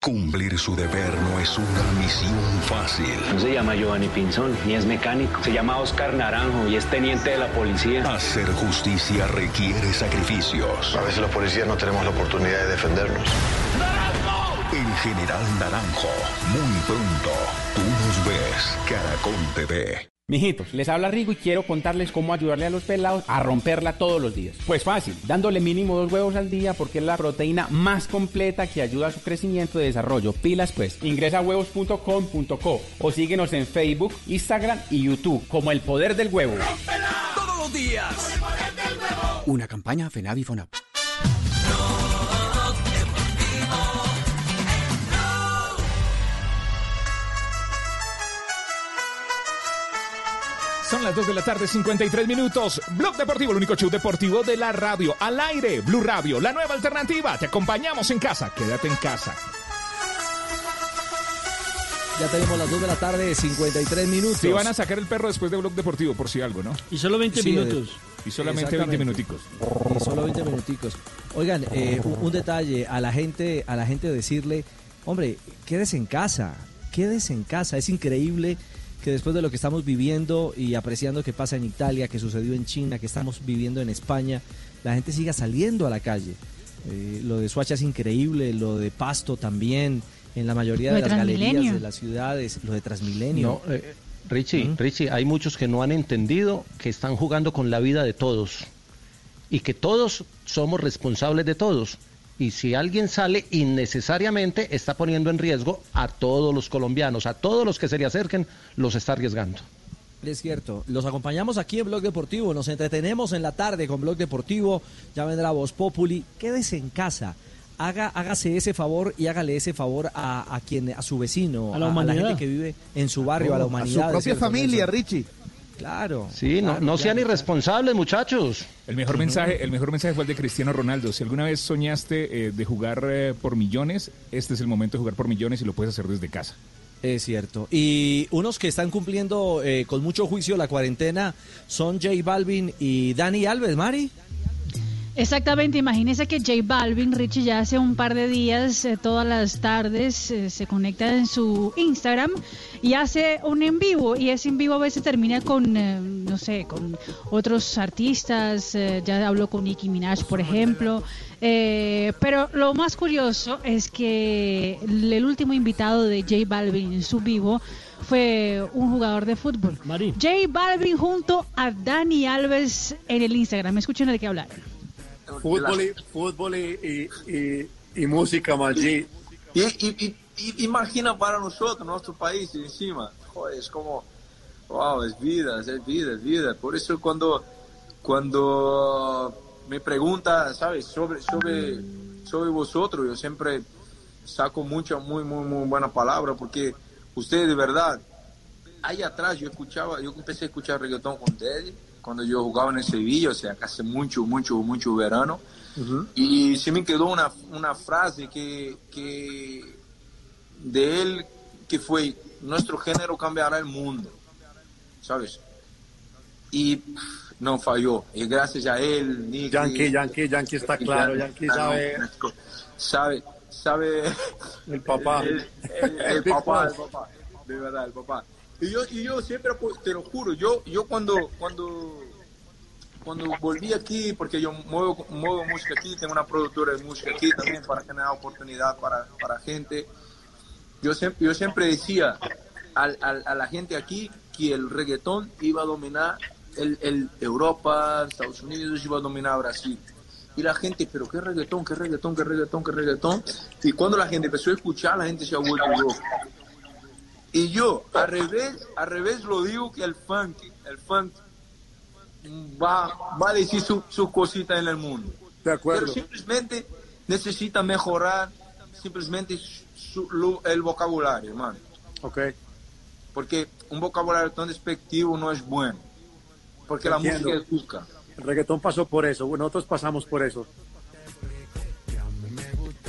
Cumplir su deber no es una misión fácil. No se llama Giovanni Pinzón, ni es mecánico. Se llama Oscar Naranjo y es teniente de la policía. Hacer justicia requiere sacrificios. A veces los policías no tenemos la oportunidad de defendernos. El general Naranjo. Muy pronto. Tú nos ves. Caracol TV. Mijitos, les habla Rigo y quiero contarles cómo ayudarle a los pelados a romperla todos los días. Pues fácil, dándole mínimo dos huevos al día porque es la proteína más completa que ayuda a su crecimiento y desarrollo. Pilas pues, ingresa a huevos.com.co o síguenos en Facebook, Instagram y YouTube como El Poder del Huevo. Todos los días. Una campaña FENAVI FONAP. Son las 2 de la tarde, 53 minutos. Blog Deportivo, el único show deportivo de la radio. Al aire, Blue Radio, la nueva alternativa. Te acompañamos en casa. Quédate en casa. Ya tenemos las 2 de la tarde, 53 minutos. Si van a sacar el perro después de Blog Deportivo, por si algo, ¿no? Y solo 20 Sí, minutos. Y solamente 20 Exactamente. minuticos. Y solo 20 minuticos. Oigan, eh, un, un detalle, a la gente, a la gente decirle, hombre, quédese en casa, quédese en casa. Es increíble que después de lo que estamos viviendo y apreciando que pasa en Italia, que sucedió en China, que estamos viviendo en España, la gente siga saliendo a la calle. Eh, lo de Suacha es increíble, lo de Pasto también, en la mayoría de, de las galerías de las ciudades, lo de Transmilenio. No, eh, Richie, Richie, hay muchos que no han entendido que están jugando con la vida de todos y que todos somos responsables de todos. Y si alguien sale innecesariamente, está poniendo en riesgo a todos los colombianos, a todos los que se le acerquen, los está arriesgando. Es cierto, los acompañamos aquí en Blog Deportivo, nos entretenemos en la tarde con Blog Deportivo, ya vendrá Voz Populi, quédese en casa, haga, hágase ese favor y hágale ese favor a, a quien, a su vecino, A la humanidad. gente que vive en su barrio, a la humanidad. A su propia ¿cierto, familia? Richie. Claro. Sí, no, claro, no sean claro. irresponsables, muchachos. El mejor mensaje, el mejor mensaje fue el de Cristiano Ronaldo. Si alguna vez soñaste eh, de jugar eh, por millones, este es el momento de jugar por millones y lo puedes hacer desde casa. Es cierto. Y unos que están cumpliendo eh, con mucho juicio la cuarentena son J Balvin y Dani Alves, Mari. Exactamente, imagínese que J Balvin, Richie, ya hace un par de días, eh, todas las tardes, eh, se conecta en su Instagram y hace un en vivo. Y ese en vivo a veces termina con, eh, no sé, con otros artistas. eh, ya habló con Nicki Minaj, por ejemplo. Eh, pero lo más curioso es que el, último invitado de J Balvin en su vivo fue un jugador de fútbol. J Balvin junto a Dani Alves en el Instagram. Escuchen de qué hablaron. Fútbol y, fútbol y, y, y- música, Maggi. Y, y- y- y- imagina para nosotros, nuestro país encima. Joder, es como, wow, es vida, es vida, es vida. Por eso cuando, cuando me pregunta, ¿sabes? Sobre, sobre, sobre vosotros, yo siempre saco mucha, muy, muy, muy buena palabra porque ustedes de verdad, ahí atrás yo escuchaba, yo empecé a escuchar reggaetón con Daddy cuando yo jugaba en Sevilla, o sea, hace mucho, mucho, mucho verano. Y se me quedó una, una frase que, que de él que fue, nuestro género cambiará el mundo, ¿sabes? Y no falló. Y gracias a él, Nicky, Yankee, Yankee, Yankee está claro, Yankee sabe. Sabe, sabe. El papá. El, el- papá, el papá. De verdad, el papá. Y yo, y yo siempre, te lo juro, yo, yo cuando, cuando, cuando volví aquí, porque yo muevo, muevo música aquí, tengo una productora de música aquí también para generar oportunidad para, para gente. Yo siempre, yo siempre decía al- al- a la gente aquí que el reggaetón iba a dominar el, el Europa, Estados Unidos, iba a dominar Brasil. Y la gente, pero qué reggaetón, qué reggaetón, qué reggaetón, qué reggaetón. Y cuando la gente empezó a escuchar, la gente se ha vuelto loca. Y yo, al revés, al revés lo digo que el funk, el funk va, va a decir su- sus cositas en el mundo. De acuerdo. Pero simplemente necesita mejorar simplemente su- lo- el vocabulario, hermano. Ok. Porque un vocabulario tan despectivo no es bueno. Porque la música educa. El reggaetón pasó por eso, nosotros pasamos por eso.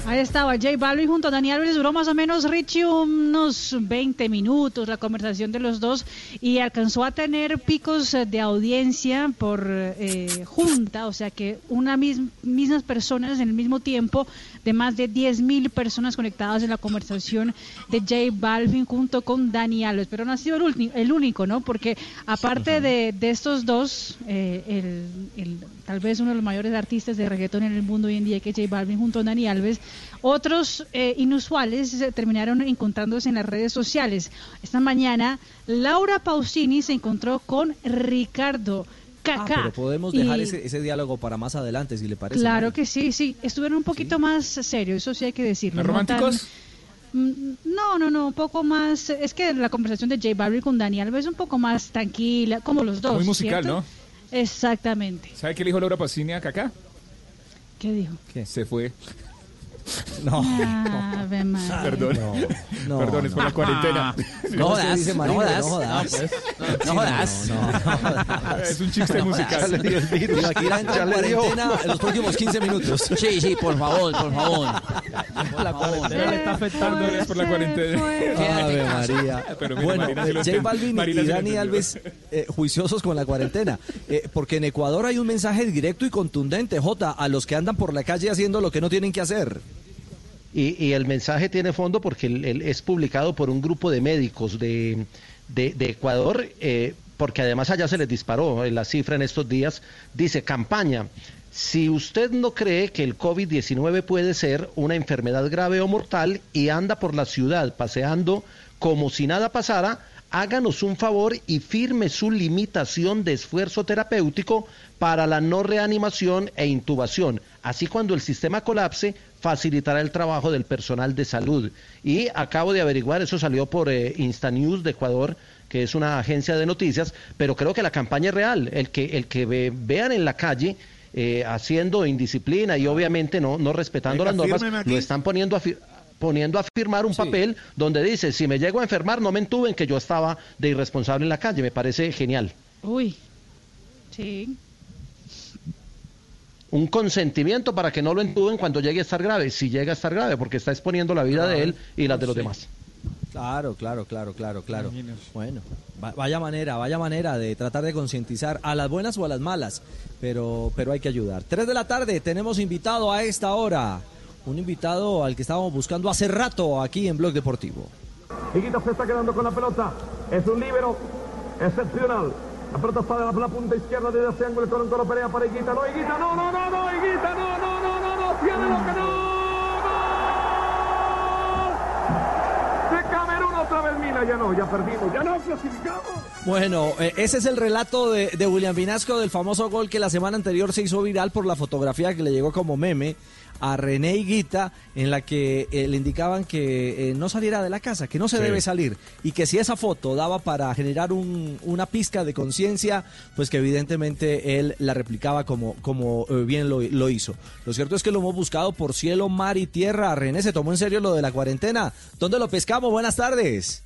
Ahí estaba J Balvin junto a Daniel Alves, duró más o menos Richie unos 20 minutos la conversación de los dos y alcanzó a tener picos eh, de audiencia por eh, junta, o sea que una mis, mismas personas en el mismo tiempo de más de 10 mil personas conectadas en la conversación de J Balvin junto con Dani Alves, pero no ha sido el, el único, ¿no? Porque aparte de, de, estos dos, eh, el, el, tal vez uno de los mayores artistas de reggaetón en el mundo hoy en día que es J Balvin junto a Dani Alves, otros eh, inusuales se terminaron encontrándose en las redes sociales. Esta mañana, Laura Pausini se encontró con Ricardo. Kaká. Ah, pero podemos dejar y... ese, ese, diálogo para más adelante, si le parece. Claro que sí, sí. Estuvieron un poquito ¿Sí? más serios, eso sí hay que decirlo. ¿Románticos? No, tan... no, no, no, un poco más. Es que la conversación de J Balvin con Daniel es un poco más tranquila, como los dos. Muy musical, ¿cierto? ¿no? Exactamente. ¿Sabe qué le dijo Laura Pacini a Kaká? ¿Qué dijo? Que se fue. No. Ah, no. Perdón. No, no, Perdón, es por la cuarentena. No jodas, no jodas. No jodas. No jodas. Es un chiste musical. Aquí la entra en cuarentena en los próximos 15 minutos. Sí, sí, por favor, por favor. La cuarentena le está afectando. Es por la cuarentena. Ave María. Pero mira, bueno, Marina lo J. Balvin Marina y Dani. Alves eh, juiciosos con la cuarentena. Eh, porque en Ecuador hay un mensaje directo y contundente, J, a los que andan por la calle haciendo lo que no tienen que hacer. Y, y el mensaje tiene fondo porque es publicado por un grupo de médicos de, de, de Ecuador, eh, porque además allá se les disparó la cifra en estos días. Dice, campaña, si usted no cree que el COVID-19 puede ser una enfermedad grave o mortal y anda por la ciudad paseando como si nada pasara, háganos un favor y firme su limitación de esfuerzo terapéutico para la no reanimación e intubación. Así cuando el sistema colapse, facilitará el trabajo del personal de salud. Y acabo de averiguar, eso salió por eh, Instanews de Ecuador, que es una agencia de noticias, pero creo que la campaña es real. El que, el que ve, vean en la calle eh, haciendo indisciplina y obviamente no, no respetando Venga, las normas, lo están poniendo a, fir- poniendo a firmar un Sí. papel donde dice, si me llego a enfermar, no me entuben que yo estaba de irresponsable en la calle. Me parece genial. Uy. Sí. Un consentimiento para que no lo entuben cuando llegue a estar grave, si llega a estar grave, porque está exponiendo la vida de él y las de los demás. Claro, claro, claro, claro, claro. Bueno, va- vaya manera, vaya manera de tratar de concientizar a las buenas o a las malas, pero, pero hay que ayudar. Tres de la tarde, tenemos invitado a esta hora, un invitado al que estábamos buscando hace rato aquí en Blog Deportivo. Higuita se está quedando con la pelota. Es un líbero excepcional. La pelota está de la, punta izquierda desde ese ángulo. Toronto lo pelea para Higuita. No, Higuita, no, no, no, no, Higuita, no, no, no, no, no. Tiene lo que no. Mina. Ya no, ya perdimos. Ya no clasificamos. Bueno, eh, ese es el relato de, de William Vinasco del famoso gol que la semana anterior se hizo viral por la fotografía que le llegó como meme a René Higuita, en la que eh, le indicaban que eh, no saliera de la casa, que no se Sí. debe salir, y que si esa foto daba para generar un- una pizca de conciencia, pues que evidentemente él la replicaba como, como eh, bien lo, lo hizo. Lo cierto es que lo hemos buscado por cielo, mar y tierra. René se tomó en serio lo de la cuarentena. ¿Dónde lo pescamos? Buenas tardes.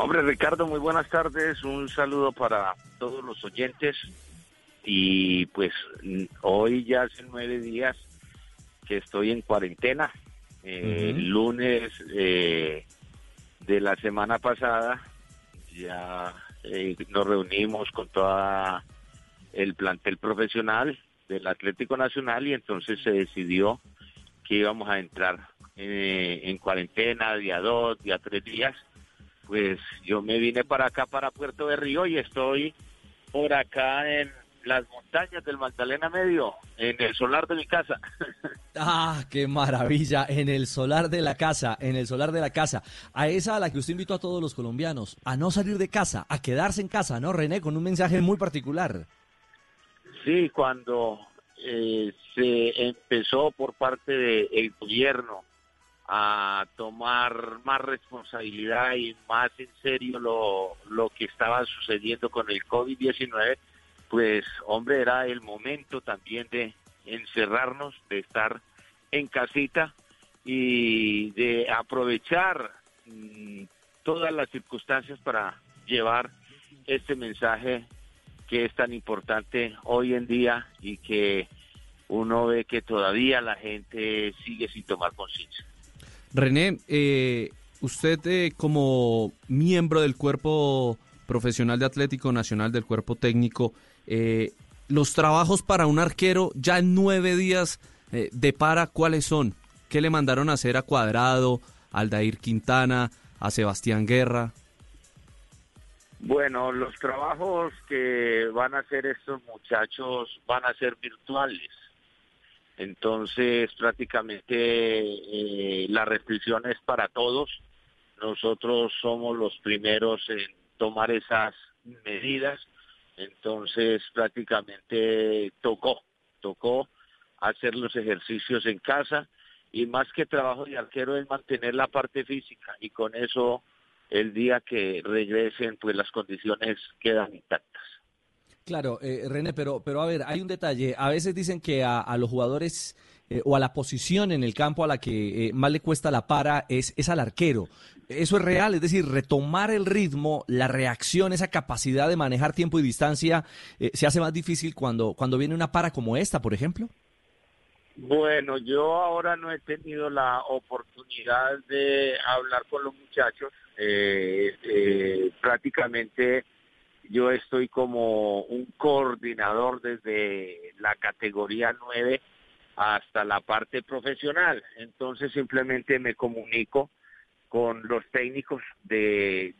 Hombre, Ricardo, muy buenas tardes. Un saludo para todos los oyentes. Y pues hoy ya hace nueve días que estoy en cuarentena. Eh, lunes eh, de la semana pasada ya eh, nos reunimos con toda el plantel profesional del Atlético Nacional y entonces se decidió que íbamos a entrar eh, en cuarentena día dos, día tres días pues yo me vine para acá, para Puerto de Río, y estoy por acá en las montañas del Magdalena Medio, en el solar de mi casa. Ah, qué maravilla, en el solar de la casa, en el solar de la casa. A esa a la que usted invitó a todos los colombianos, a no salir de casa, a quedarse en casa, ¿no, René? Con un mensaje muy particular. Sí, cuando eh, se empezó por parte del gobierno a tomar más responsabilidad y más en serio lo, lo que estaba sucediendo con el COVID-19, pues hombre, era el momento también de encerrarnos, de estar en casita y de aprovechar mm, todas las circunstancias para llevar este mensaje que es tan importante hoy en día y que uno ve que todavía la gente sigue sin tomar conciencia. René, eh, usted eh, como miembro del cuerpo profesional de Atlético Nacional, del cuerpo técnico, eh, los trabajos para un arquero ya en nueve días eh, de para, ¿cuáles son? ¿Qué le mandaron a hacer a Cuadrado, a Aldair Quintana, a Sebastián Guerra? Bueno, los trabajos que van a hacer estos muchachos van a ser virtuales. Entonces, prácticamente eh, la restricción es para todos. Nosotros somos los primeros en tomar esas medidas. Entonces, prácticamente tocó, tocó hacer los ejercicios en casa y más que trabajo de arquero es mantener la parte física y con eso el día que regresen pues las condiciones quedan intactas. Claro, eh, René, pero, pero a ver, hay un detalle. A veces dicen que a, los jugadores eh, o a la posición en el campo a la que eh, más le cuesta la para es, es al arquero. Eso es real, es decir, retomar el ritmo, la reacción, esa capacidad de manejar tiempo y distancia eh, se hace más difícil cuando, cuando viene una para como esta, por ejemplo. Bueno, yo ahora no he tenido la oportunidad de hablar con los muchachos. Prácticamente yo estoy como un coordinador desde la categoría 9 hasta la parte profesional. Entonces simplemente me comunico con los técnicos de,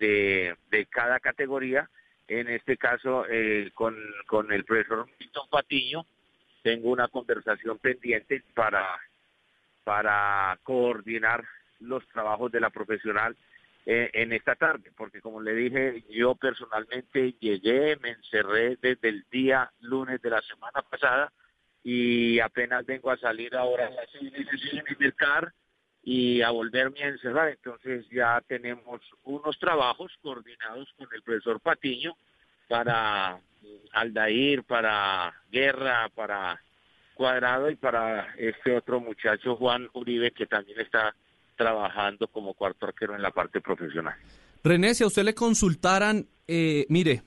de, cada categoría, en este caso eh, con, con el profesor Milton Patiño, tengo una conversación pendiente para, para coordinar los trabajos de la profesional eh, en esta tarde, porque como le dije, yo personalmente llegué, me encerré desde el día lunes de la semana pasada y apenas vengo a salir ahora a las seis en el CAR y a volverme a encerrar. Entonces ya tenemos unos trabajos coordinados con el profesor Patiño para Aldair, para Guerra, para Cuadrado y para este otro muchacho Juan Uribe que también está trabajando como cuarto arquero en la parte profesional. René, si a usted le consultaran, eh, mire,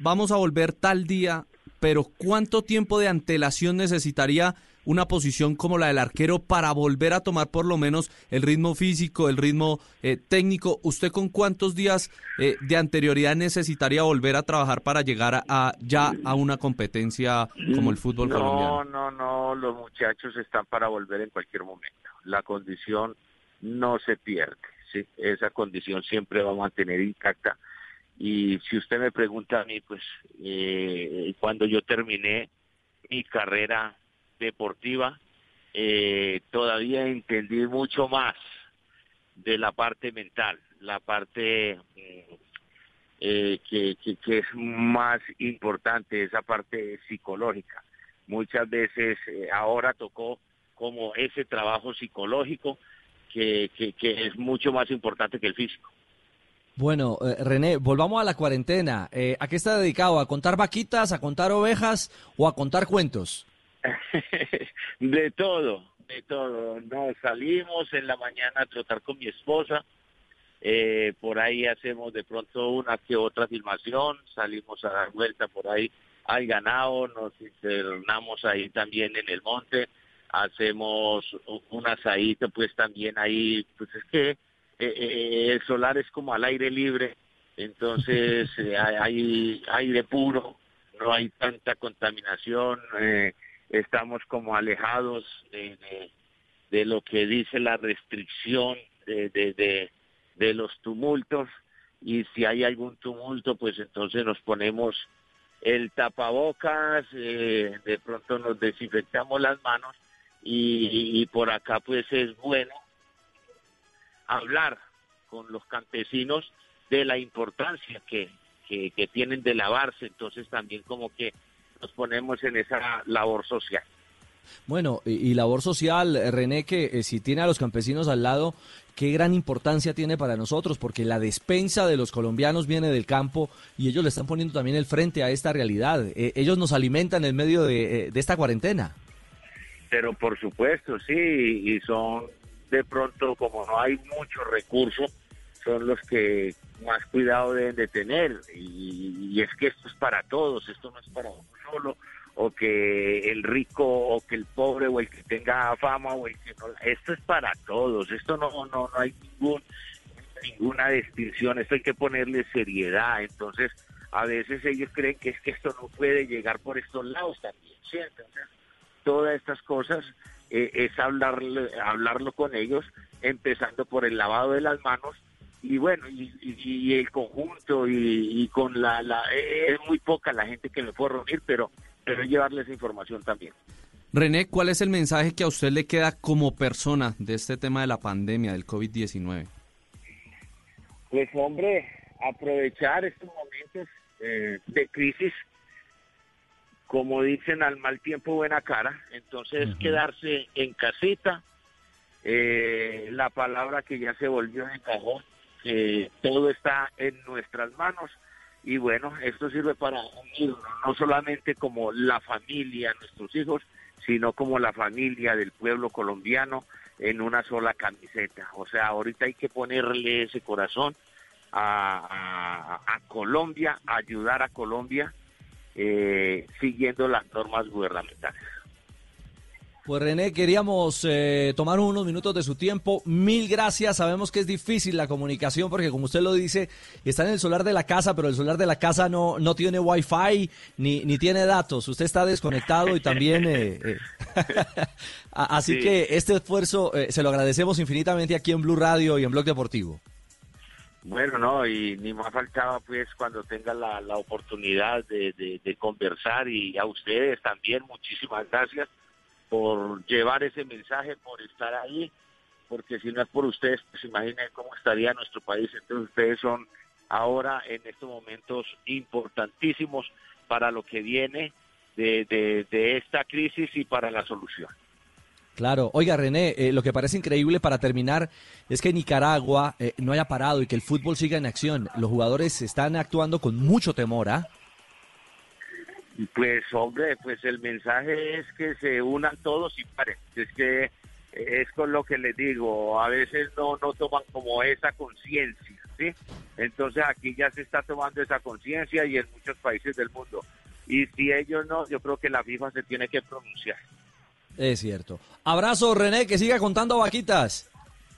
vamos a volver tal día, pero ¿cuánto tiempo de antelación necesitaría una posición como la del arquero para volver a tomar por lo menos el ritmo físico, el ritmo eh, técnico? ¿Usted con cuántos días eh, de anterioridad necesitaría volver a trabajar para llegar a, a- ya a una competencia como el fútbol no, colombiano? No, no, los muchachos están para volver en cualquier momento. La condición no se pierde, ¿sí? Esa condición siempre va a mantener intacta. Y si usted me pregunta a mí, pues eh, cuando yo terminé mi carrera deportiva, eh, todavía entendí mucho más de la parte mental, la parte mm, eh, que, que, es más importante, esa parte psicológica. Muchas veces eh, ahora tocó como ese trabajo psicológico que, que, que es mucho más importante que el físico. Bueno, eh, René, volvamos a la cuarentena. Eh, ¿A qué está dedicado? ¿A contar vaquitas, a contar ovejas o a contar cuentos? de todo, de todo. Nos salimos en la mañana a trotar con mi esposa. Eh, por ahí hacemos de pronto una que otra filmación. Salimos a dar vuelta por ahí al ganado. Nos internamos ahí también en el monte. Hacemos un asadito pues también ahí. Pues es que eh, eh, el solar es como al aire libre. Entonces eh, hay, aire puro. No hay tanta contaminación. Eh, estamos como alejados de, de, de lo que dice la restricción de, de, de, de los tumultos y si hay algún tumulto pues entonces nos ponemos el tapabocas, eh, de pronto nos desinfectamos las manos y, por acá pues es bueno hablar con los campesinos de la importancia que, que, tienen de lavarse, entonces también como que nos ponemos en esa labor social. Bueno, y, labor social, René, que eh, si tiene a los campesinos al lado, qué gran importancia tiene para nosotros, porque la despensa de los colombianos viene del campo y ellos le están poniendo también el frente a esta realidad. Eh, ellos nos alimentan en medio de, eh, de esta cuarentena. Pero por supuesto, sí, y son de pronto, como no hay muchos recursos, son los que más cuidado deben de tener. Y, y es que esto es para todos, esto no es para uno solo o que el rico o que el pobre o el que tenga fama o el que no. Esto es para todos, esto no, no, no hay ningún, ninguna distinción, esto hay que ponerle seriedad. Entonces, a veces ellos creen que es que esto no puede llegar por estos lados también, ¿sí? Entonces, todas estas cosas eh, es hablarle, hablarlo con ellos, empezando por el lavado de las manos y bueno, y, y- y el conjunto y, y con la, la eh, es muy poca la gente que me puede reunir, pero, pero llevarles información también. René, ¿cuál es el mensaje que a usted le queda como persona de este tema de la pandemia, del COVID-19? Pues hombre, aprovechar estos momentos eh, de crisis, como dicen al mal tiempo buena cara, entonces quedarse en casita, eh, la palabra que ya se volvió en cajón, todo está en nuestras manos. Y bueno, esto sirve para unirnos, no solamente como la familia, nuestros hijos, sino como la familia del pueblo colombiano en una sola camiseta. O sea, ahorita hay que ponerle ese corazón a, a- a Colombia, ayudar a Colombia eh, siguiendo las normas gubernamentales. Pues René, queríamos eh, tomar unos minutos de su tiempo. Mil gracias. Sabemos que es difícil la comunicación porque como usted lo dice, está en el solar de la casa, pero el solar de la casa no, no tiene wifi ni, ni tiene datos. Usted está desconectado y también... eh, eh, Así Sí. que este esfuerzo eh, se lo agradecemos infinitamente aquí en Blue Radio y en Blog Deportivo. Bueno, no, y ni más faltaba pues cuando tenga la, la oportunidad de, de- conversar y a ustedes también muchísimas gracias por llevar ese mensaje, por estar ahí, porque si no es por ustedes, pues imaginen cómo estaría nuestro país. Entonces ustedes son ahora en estos momentos importantísimos para lo que viene de- de esta crisis y para la solución. Claro, oiga René, eh, lo que parece increíble para terminar es que Nicaragua eh, no haya parado y que el fútbol siga en acción. Los jugadores están actuando con mucho temor, ¿ah? Pues hombre, pues el mensaje es que se unan todos y paren. Es que eh, es con lo que les digo, a veces no, no toman como esa conciencia, ¿sí? Entonces aquí ya se está tomando esa conciencia y en muchos países del mundo. Y si ellos no, yo creo que la FIFA se tiene que pronunciar. Es cierto. Abrazo René, que siga contando vaquitas.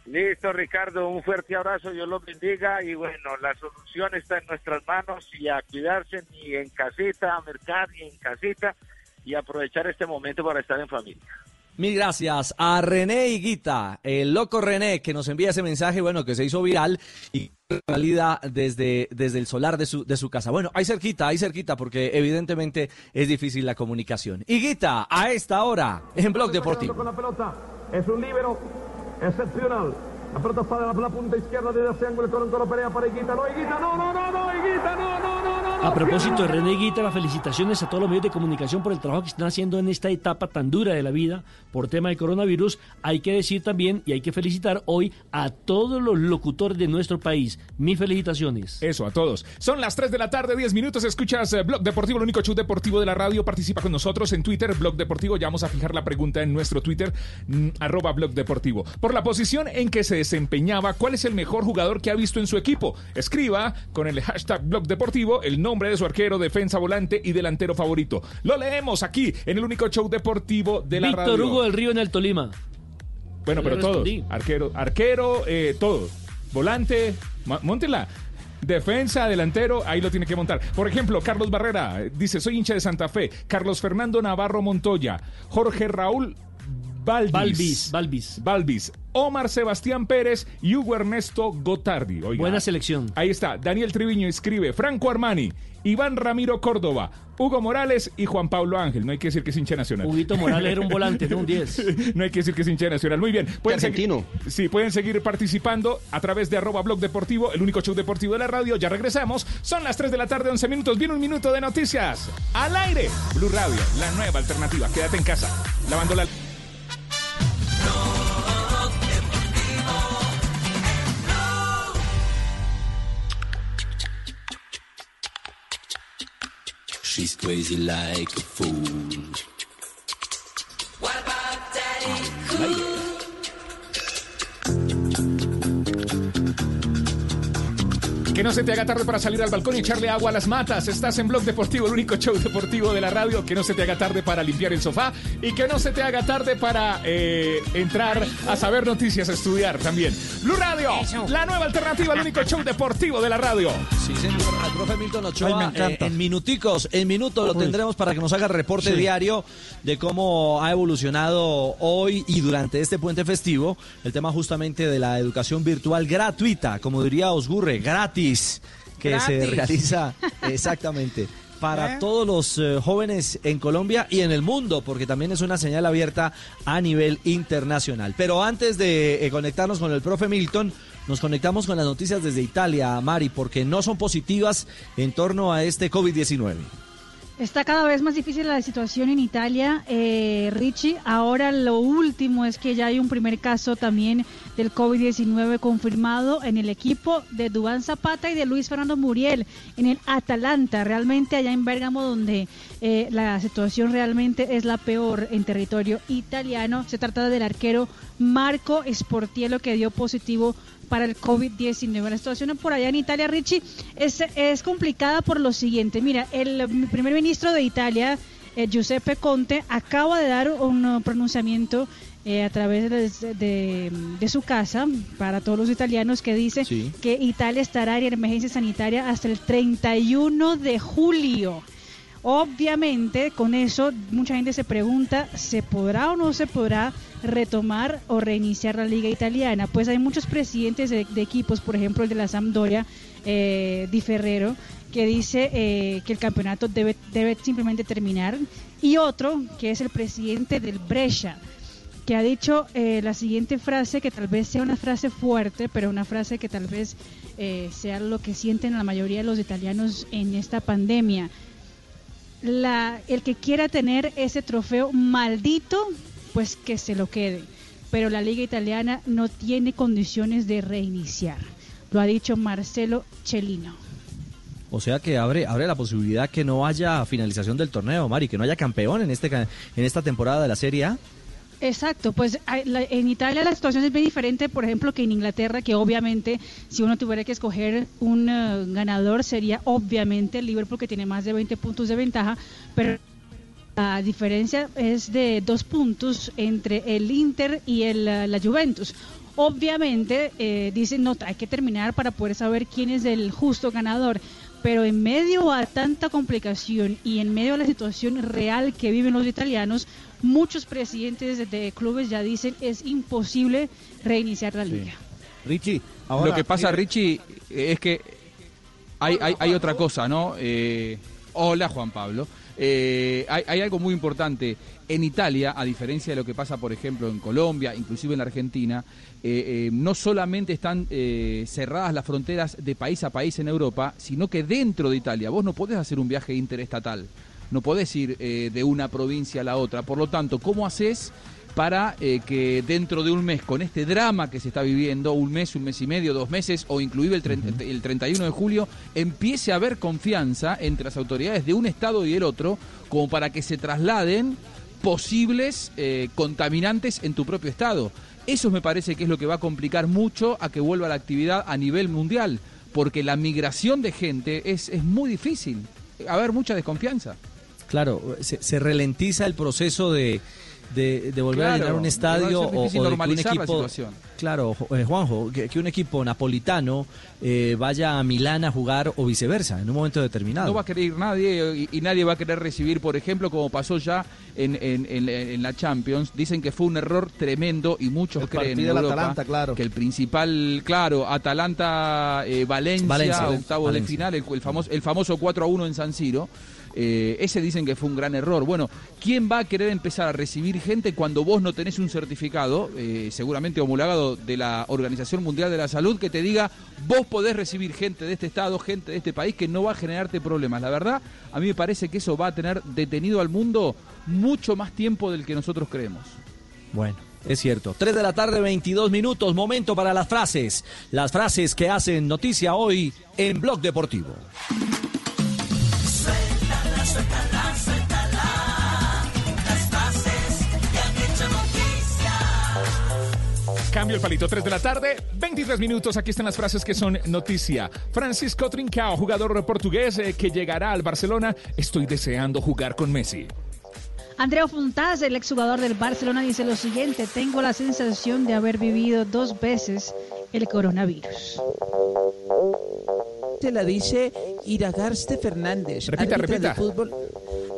Listo, Ricardo, un fuerte abrazo, Dios los bendiga y bueno, la solución está en nuestras manos y a cuidarse ni en casita, a mercar ni en casita y aprovechar este momento para estar en familia. Mil gracias a René Higuita, el loco René, que nos envía ese mensaje, bueno, que se hizo viral y valida desde, desde el solar de su, de su casa. Bueno, ahí cerquita, ahí cerquita, porque evidentemente es difícil la comunicación. Higuita, a esta hora, en Blog Deportivo. Con la pelota, es un líbero excepcional. La pelota está de la, la punta izquierda desde ese ángulo, el Coroncoro pelea para Higuita. No, Higuita, no, no, no, no, Higuita, no, no. A propósito de René Guita, las felicitaciones a todos los medios de comunicación por el trabajo que están haciendo en esta etapa tan dura de la vida por tema de coronavirus. Hay que decir también y hay que felicitar hoy a todos los locutores de nuestro país. Mis felicitaciones. Eso, a todos. Son las 3 de la tarde, 10 minutos. Escuchas eh, Blog Deportivo, el único show deportivo de la radio. Participa con nosotros en Twitter, Blog Deportivo. Ya vamos a fijar la pregunta en nuestro Twitter, mm, arroba Blog Deportivo. Por la posición en que se desempeñaba, ¿cuál es el mejor jugador que ha visto en su equipo? Escriba con el hashtag Blog Deportivo el nombre de su arquero, defensa, volante y delantero favorito. Lo leemos aquí en el único show deportivo de la Víctor radio. Hugo del Río en el Tolima. Bueno, Yo pero todos. respondí. Arquero, arquero, eh, todo. Volante, móntela. Defensa, delantero, ahí lo tiene que montar. Por ejemplo, Carlos Barrera eh, dice, soy hincha de Santa Fe. Carlos Fernando Navarro Montoya. Jorge Raúl Balbis. Balbis, Balbis. Balbis. Omar Sebastián Pérez y Hugo Ernesto Gotardi. Oiga, Buena selección. Ahí está. Daniel Triviño escribe. Franco Armani. Iván Ramiro Córdoba. Hugo Morales y Juan Pablo Ángel. No hay que decir que es hincha nacional. Huguito Morales era un volante, no un 10. no hay que decir que es hincha nacional. Muy bien. Pueden argentino. Sí, pueden seguir participando a través de arroba blog deportivo, el único show deportivo de la radio. Ya regresamos. Son las 3 de la tarde, 11 minutos. Viene un minuto de noticias. Al aire. Blue Radio, la nueva alternativa. Quédate en casa. Lavando la... She's crazy like a fool. What about Daddy? Oh, cool? Que no se te haga tarde para salir al balcón y echarle agua a las matas. Estás en Blog Deportivo, el único show deportivo de la radio. Que no se te haga tarde para limpiar el sofá y que no se te haga tarde para eh, entrar a saber noticias, a estudiar también. Blue Radio, la nueva alternativa, el único show deportivo de la radio. Sí, señor. Al profe Milton Ochoa, Ay, me encanta. eh, en minuticos, en minutos lo tendremos para que nos haga el reporte Sí. diario de cómo ha evolucionado hoy y durante este puente festivo el tema justamente de la educación virtual gratuita, como diría Osgurre, gratis, que se realiza exactamente para ¿Eh? todos los eh, jóvenes en Colombia y en el mundo, porque también es una señal abierta a nivel internacional. Pero antes de eh, conectarnos con el profe Milton, nos conectamos con las noticias desde Italia, Mari, porque no son positivas en torno a este COVID-19. Está cada vez más difícil la situación en Italia, eh, Richie. Ahora lo último es que ya hay un primer caso también del COVID-19 confirmado en el equipo de Dubán Zapata y de Luis Fernando Muriel en el Atalanta, realmente allá en Bérgamo donde eh, la situación realmente es la peor en territorio italiano. Se trata del arquero Marco Sportiello que dio positivo para el COVID-19. La situación por allá en Italia, Richie, es, es complicada por lo siguiente. Mira, el primer ministro de Italia, eh, Giuseppe Conte, acaba de dar un uh, pronunciamiento eh, a través de, de- de su casa para todos los italianos que dice Sí. que Italia estará en emergencia sanitaria hasta el 31 de julio. Obviamente, con eso mucha gente se pregunta, ¿se podrá o no se podrá retomar o reiniciar la liga italiana? Pues hay muchos presidentes de, de equipos, por ejemplo el de la Sampdoria, eh, Di Ferrero, que dice eh, que el campeonato debe, debe simplemente terminar, y otro que es el presidente del Brescia, que ha dicho eh, la siguiente frase, que tal vez sea una frase fuerte, pero una frase que tal vez eh, sea lo que sienten la mayoría de los italianos en esta pandemia. La, el que quiera tener ese trofeo maldito, pues que se lo quede. Pero la liga italiana no tiene condiciones de reiniciar. Lo ha dicho Marcelo Cellino. O sea que abre, abre la posibilidad que no haya finalización del torneo, Mari, que no haya campeón en, este, en esta temporada de la Serie A. Exacto, pues en Italia la situación es bien diferente, por ejemplo, que en Inglaterra, que obviamente si uno tuviera que escoger un eh, ganador sería obviamente el Liverpool que tiene más de 20 puntos de ventaja, pero la diferencia es de dos puntos entre el Inter y el, eh, la Juventus. Obviamente eh, dicen, no, hay que terminar para poder saber quién es el justo ganador. Pero en medio a tanta complicación y en medio a la situación real que viven los italianos, muchos presidentes de, clubes ya dicen es imposible reiniciar la liga. Richie, Lo que pasa, Richie, es que hay, hay, hay otra cosa, ¿no? Eh, hola, Juan Pablo. Eh, hay, hay algo muy importante. En Italia, a diferencia de lo que pasa, por ejemplo, en Colombia, inclusive en la Argentina, eh, eh, no solamente están eh, cerradas las fronteras de país a país en Europa, sino que dentro de Italia vos no podés hacer un viaje interestatal. No podés ir eh, de una provincia a la otra. Por lo tanto, ¿cómo haces para eh, que dentro de un mes, con este drama que se está viviendo, un mes, un mes y medio, dos meses, o inclusive el, tren- el 31 de julio, empiece a haber confianza entre las autoridades de un estado y el otro, como para que se trasladen posibles eh, contaminantes en tu propio estado. Eso me parece que es lo que va a complicar mucho a que vuelva la actividad a nivel mundial, porque la migración de gente es, es muy difícil. Va a haber mucha desconfianza. Claro, se, se ralentiza el proceso de, de, de volver a llenar un estadio o, o de que un equipo. situación. Claro, eh, Juanjo, que, que un equipo napolitano eh, vaya a Milán a jugar o viceversa en un momento determinado. No va a querer ir nadie y, y nadie va a querer recibir, por ejemplo, como pasó ya en, en- en- en la Champions. Dicen que fue un error tremendo y muchos El creen en Europa Atalanta, claro. que el principal, claro, Atalanta eh, Valencia, Valencia, octavos Valencia. de final, el, el famoso el famoso 4 a 1 en San Siro. Eh, ese dicen que fue un gran error. Bueno, ¿quién va a querer empezar a recibir gente cuando vos no tenés un certificado, eh, seguramente homologado de la Organización Mundial de la Salud, que te diga vos podés recibir gente de este estado, gente de este país, que no va a generarte problemas? La verdad, a mí me parece que eso va a tener detenido al mundo mucho más tiempo del que nosotros creemos. Bueno, es cierto. 3 de la tarde, 22 minutos. Momento para las frases. Las frases que hacen noticia hoy en Blog Deportivo. Suéltala, suéltala. Las frases que han hecho noticia. Cambio el palito, 3 de la tarde, 23 minutos. Aquí están las frases que son noticia. Francisco Trincao, jugador portugués eh, que llegará al Barcelona. Estoy deseando jugar con Messi. Andrea Fontás, el exjugador del Barcelona, dice lo siguiente, tengo la sensación de haber vivido dos veces el coronavirus. Se la dice Iragarste Fernández. Repita, repita. de fútbol.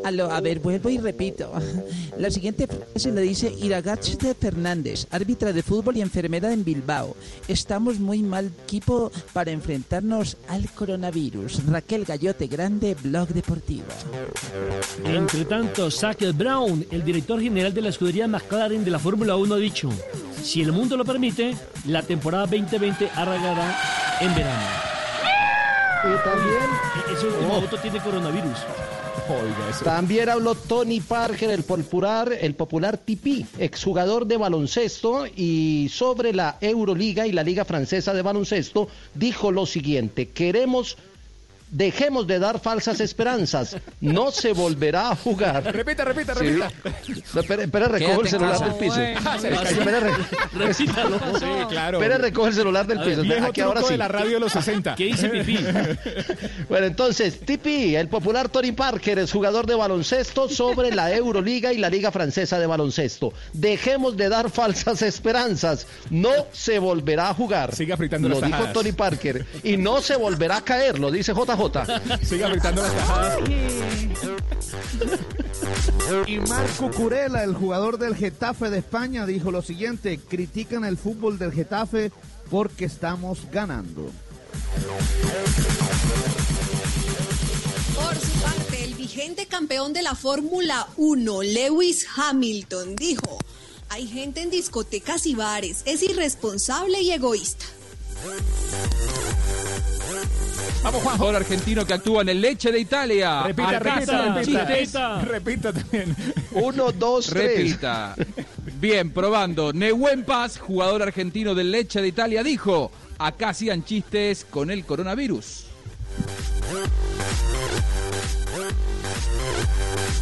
A, lo- a ver, vuelvo y repito. La siguiente frase la dice Iragarste Fernández, árbitra de fútbol y enfermera en Bilbao. Estamos muy mal equipo para enfrentarnos al coronavirus. Raquel Gallote Grande, Blog Deportivo. Entre tanto, Zach Brown, el director general de la escudería McLaren de la Fórmula 1, ha dicho, si el mundo lo permite, la temporada 2020 arrancará en verano. Y también... Ese último Oh. auto tiene coronavirus. También habló Tony Parker, el popular, el popular Tipi, exjugador de baloncesto, y sobre la Euroliga y la Liga Francesa de Baloncesto, dijo lo siguiente, queremos, dejemos de dar falsas esperanzas, no se volverá a jugar. Repita, repita, Sí. repita. No, espera, espera, recoge el celular del piso. Ah, Repítalo. Sí, claro. Espera, recoge el celular del piso. viejo Aquí ahora sí. de la radio de los 60. ¿Qué dice Pipí? Bueno, entonces, Tipi, el popular Tony Parker es jugador de baloncesto sobre la Euroliga y la Liga Francesa de Baloncesto. Dejemos de dar falsas esperanzas. No se volverá a jugar. Sigue apretando Lo las dijo tajadas. Tony Parker. Y no se volverá a caer, lo dice JJ. Sigue apretando las tajadas. Y Marco Curela, el jugador del Getafe de España, dijo lo siguiente, critican el fútbol del Getafe porque estamos ganando. Por su parte, el vigente campeón de la Fórmula 1, Lewis Hamilton, dijo, hay gente en discotecas y bares, es irresponsable y egoísta. Vamos, Juan. Jugador argentino que actúa en el Leche de Italia. Repita, repita, repita. Repita también. Uno, dos, tres. Repita. Bien, probando. Nehuen Paz, jugador argentino del Leche de Italia, dijo: Acá hacían chistes con el coronavirus.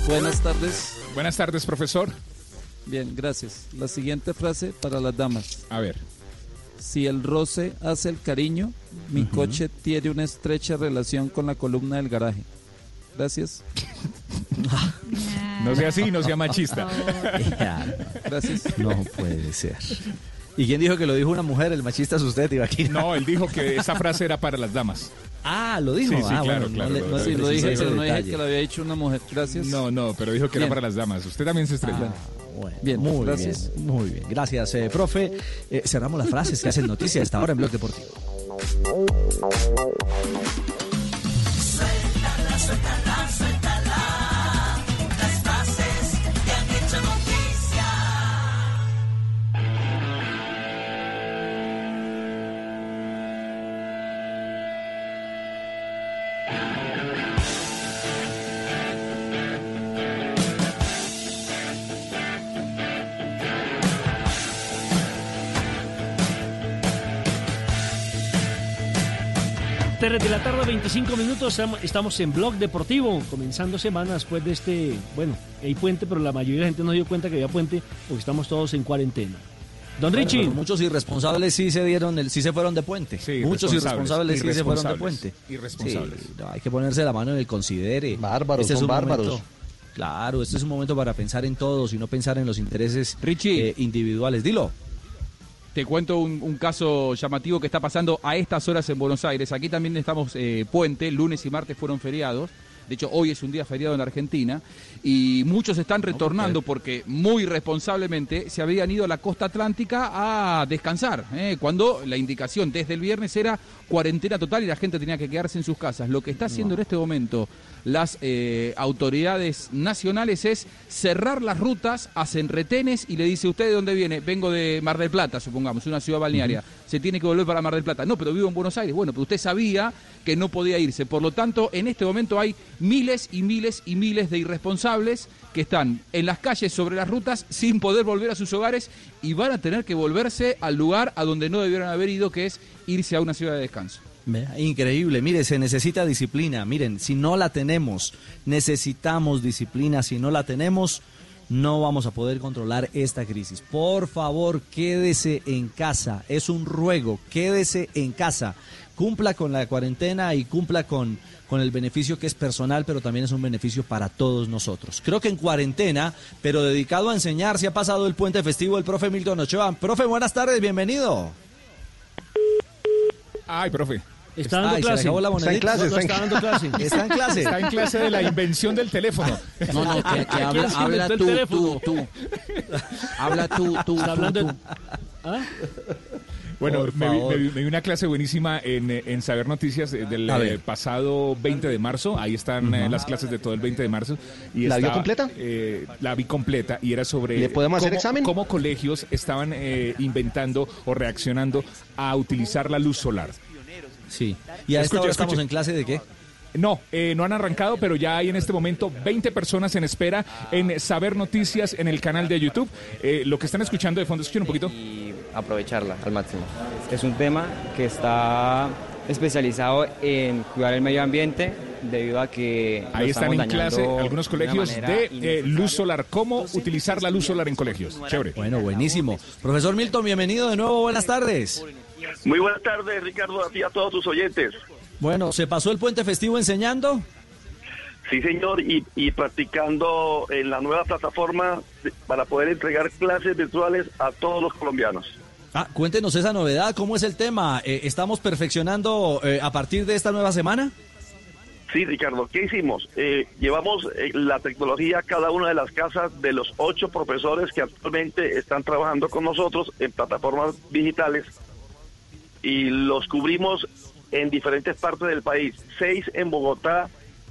Buenas tardes. Buenas tardes, profesor. Bien, gracias. La siguiente frase para las damas. A ver. Si el roce hace el cariño, mi coche tiene una estrecha relación con la columna del garaje. Gracias. No sea así, no sea machista. Gracias. No puede ser. ¿Y quién dijo que lo dijo una mujer? El machista es usted, Ibaquín. No, él dijo que esa frase era para las damas. Ah, lo dijo. Sí, sí, ah, claro, bueno, claro. no no le Sí, lo dije, pero no dije que lo había dicho una mujer. Gracias. No, no, pero dijo que era para las damas. Usted también se estrella. Bueno, Bien, muy gracias. bien, muy bien. Gracias, eh, profe. Eh, cerramos las frases que hacen noticia a esta hora en Blog Deportivo. Suéltala, suéltala, suéltala. 3 de la tarde, 25 minutos. Em, estamos en Blog Deportivo, comenzando semana después de este. Bueno, hay puente, pero la mayoría de la gente no dio cuenta que había puente porque estamos todos en cuarentena. Don Richie. muchos irresponsables sí se dieron, el, sí se fueron de puente. Muchos irresponsables, sí se fueron de puente. Irresponsables. Hay que ponerse la mano en el considere. Bárbaros, este son es bárbaros. Claro, este es un momento para pensar en todos y no pensar en los intereses eh, individuales. Dilo. Te cuento un, un caso llamativo que está pasando a estas horas en Buenos Aires. Aquí también estamos eh, puente, lunes y martes fueron feriados. De hecho, hoy es un día feriado en Argentina y muchos están retornando porque muy responsablemente se habían ido a la costa atlántica a descansar, ¿eh? cuando la indicación desde el viernes era cuarentena total y la gente tenía que quedarse en sus casas. Lo que está haciendo en este momento las eh, autoridades nacionales es cerrar las rutas, hacen retenes y le dice, ¿usted de dónde viene? Vengo de Mar del Plata, supongamos, una ciudad balnearia. Se tiene que volver para Mar del Plata. No, pero vivo en Buenos Aires. Bueno, pero usted sabía que no podía irse. Por lo tanto, en este momento hay miles y miles y miles de irresponsables que están en las calles sobre las rutas sin poder volver a sus hogares y van a tener que volverse al lugar a donde no debieron haber ido, que es irse a una ciudad de descanso. Increíble, mire, se necesita disciplina. Miren, si no la tenemos, necesitamos disciplina. Si no la tenemos, no vamos a poder controlar esta crisis. Por favor, quédese en casa. Es un ruego, quédese en casa. Cumpla con la cuarentena y cumpla con, con el beneficio que es personal, pero también es un beneficio para todos nosotros. Creo que en cuarentena, pero dedicado a enseñar, se ha pasado el puente festivo el profe Milton Ochoa. Profe, buenas tardes, bienvenido. Ay, profe. Está dando Ay, clase. la Está en clase, está en- está dando clase. Está en clase. Está en clase de la invención del teléfono. No, no, que, que habla, habla tú, teléfono? tú, tú. Habla tú, tú, Está hablando tú. ¿Ah? Bueno, me me vi una clase buenísima en, en Saber Noticias eh, del eh, pasado 20 de marzo. Ahí están eh, las clases de todo el 20 de marzo. Y ¿La vio está, completa? eh, la vi completa y era sobre ¿Le podemos hacer cómo, examen? cómo colegios estaban eh, inventando o reaccionando a utilizar la luz solar. Sí. ¿Y a esta Escuche, hora escuche. estamos en clase de qué? No, eh, no han arrancado, pero ya hay en este momento 20 personas en espera en Saber Noticias en el canal de YouTube. Eh, lo que están escuchando de fondo, escuchen un poquito. y aprovecharla al máximo. Es un tema que está especializado en cuidar el medio ambiente debido a que Ahí están en clase algunos colegios de eh, luz solar. ¿Cómo utilizar la luz solar en colegios? Chévere. Bueno, buenísimo. Profesor Milton, bienvenido de nuevo, buenas tardes. Muy buenas tardes, Ricardo, a ti y a todos tus oyentes. Bueno, ¿se pasó el puente festivo enseñando? Sí, señor, y, y practicando en la nueva plataforma para poder entregar clases virtuales a todos los colombianos. Ah, cuéntenos esa novedad, ¿cómo es el tema? Eh, ¿Estamos perfeccionando eh, a partir de esta nueva semana? Sí, Ricardo, ¿qué hicimos? Eh, llevamos eh, la tecnología a cada una de las casas de los ocho profesores que actualmente están trabajando con nosotros en plataformas digitales y los cubrimos en diferentes partes del país. Seis en Bogotá,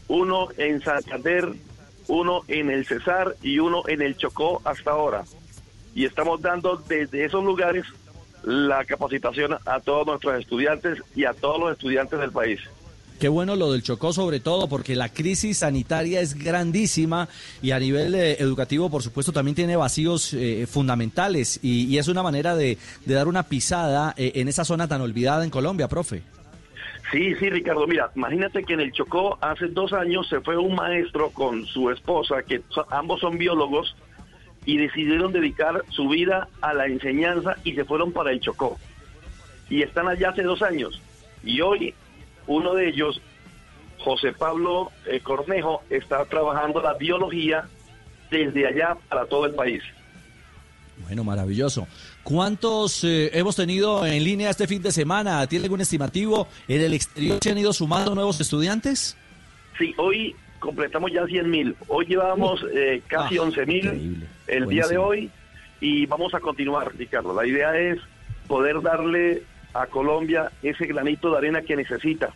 uno en Santander, uno en el Cesar y uno en el Chocó hasta ahora. Y estamos dando desde esos lugares la capacitación a todos nuestros estudiantes y a todos los estudiantes del país. Qué bueno lo del Chocó sobre todo porque la crisis sanitaria es grandísima y a nivel eh, educativo por supuesto también tiene vacíos eh, fundamentales y, es una manera de, dar una pisada eh, en esa zona tan olvidada en Colombia, profe. Sí, sí, Ricardo, mira, imagínate que en el Chocó hace dos años se fue un maestro con su esposa, que ambos son biólogos, y decidieron dedicar su vida a la enseñanza y se fueron para el Chocó. Y están allá hace dos años. Y hoy uno de ellos, José Pablo eh, Cornejo, está trabajando la biología desde allá para todo el país. Bueno, maravilloso. ¿Cuántos eh, hemos tenido en línea este fin de semana? ¿Tiene algún estimativo? ¿En el exterior se han ido sumando nuevos estudiantes? Sí, hoy completamos ya 100 mil. Hoy llevamos eh, casi Ah, 11 mil el día de hoy y vamos a continuar, Ricardo. La idea es poder darle a Colombia ese granito de arena que necesita.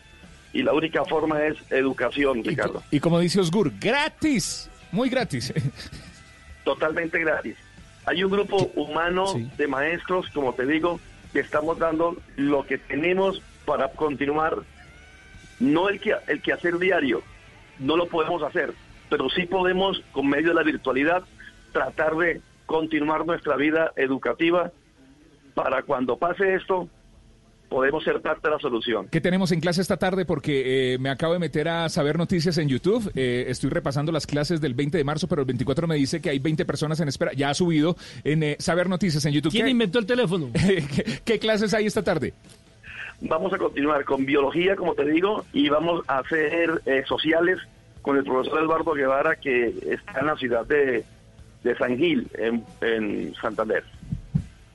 Y la única forma es educación, Ricardo. Y como dice Osgur, gratis, muy gratis. Totalmente gratis. Hay un grupo humano de maestros, como te digo, que estamos dando lo que tenemos para continuar. No el que, el que hacer diario, no lo podemos hacer, pero sí podemos, con medio de la virtualidad, tratar de continuar nuestra vida educativa para cuando pase esto, podemos ser parte de la solución. ¿Qué tenemos en clase esta tarde? Porque eh, me acabo de meter a saber noticias en YouTube. Eh, estoy repasando las clases del 20 de marzo, pero el 24 me dice que hay 20 personas en espera. Ya ha subido en eh, saber noticias en YouTube. ¿Quién ¿Qué, inventó el teléfono? ¿qué, qué clases hay esta tarde? Vamos a continuar con biología, como te digo, y vamos a hacer eh, sociales con el profesor Eduardo Guevara, que está en la ciudad de, de San Gil, en, en Santander.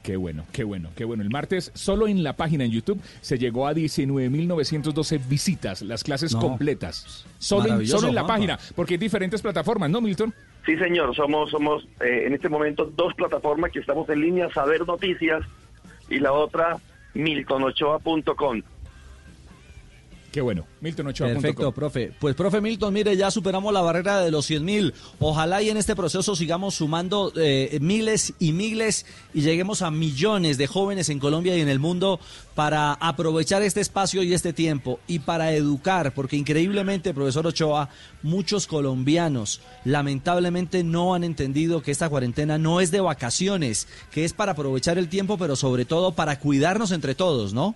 Qué bueno, qué bueno, qué bueno. El martes, solo en la página en YouTube, se llegó a 19.912 visitas, las clases No. completas. Solo en, Maravilloso, solo en la Juanpa. página, porque hay diferentes plataformas, ¿no, Milton? Sí, señor, somos, somos eh, en este momento dos plataformas que estamos en línea, Saber Noticias, y la otra, miltonochoa.com. Qué bueno, miltonochoa.com. Perfecto, profe. Pues, profe Milton, mire, ya superamos la barrera de los 100 mil. Ojalá y en este proceso sigamos sumando eh, miles y miles y lleguemos a millones de jóvenes en Colombia y en el mundo para aprovechar este espacio y este tiempo y para educar, porque increíblemente, profesor Ochoa, muchos colombianos lamentablemente no han entendido que esta cuarentena no es de vacaciones, que es para aprovechar el tiempo, pero sobre todo para cuidarnos entre todos, ¿no?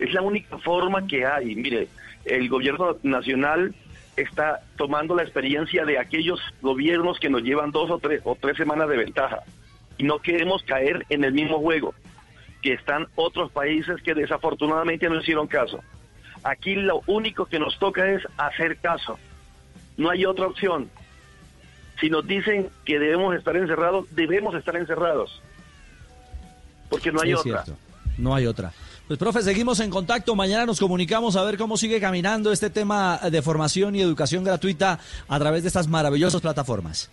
Es la única forma que hay. Mire, el gobierno nacional está tomando la experiencia de aquellos gobiernos que nos llevan dos o tres, o tres semanas de ventaja. Y no queremos caer en el mismo juego que están otros países que desafortunadamente no hicieron caso. Aquí lo único que nos toca es hacer caso. No hay otra opción. Si nos dicen que debemos estar encerrados, debemos estar encerrados. Porque no hay otra. cierto, No hay otra. Pues, profe, seguimos en contacto. Mañana nos comunicamos a ver cómo sigue caminando este tema de formación y educación gratuita a través de estas maravillosas plataformas.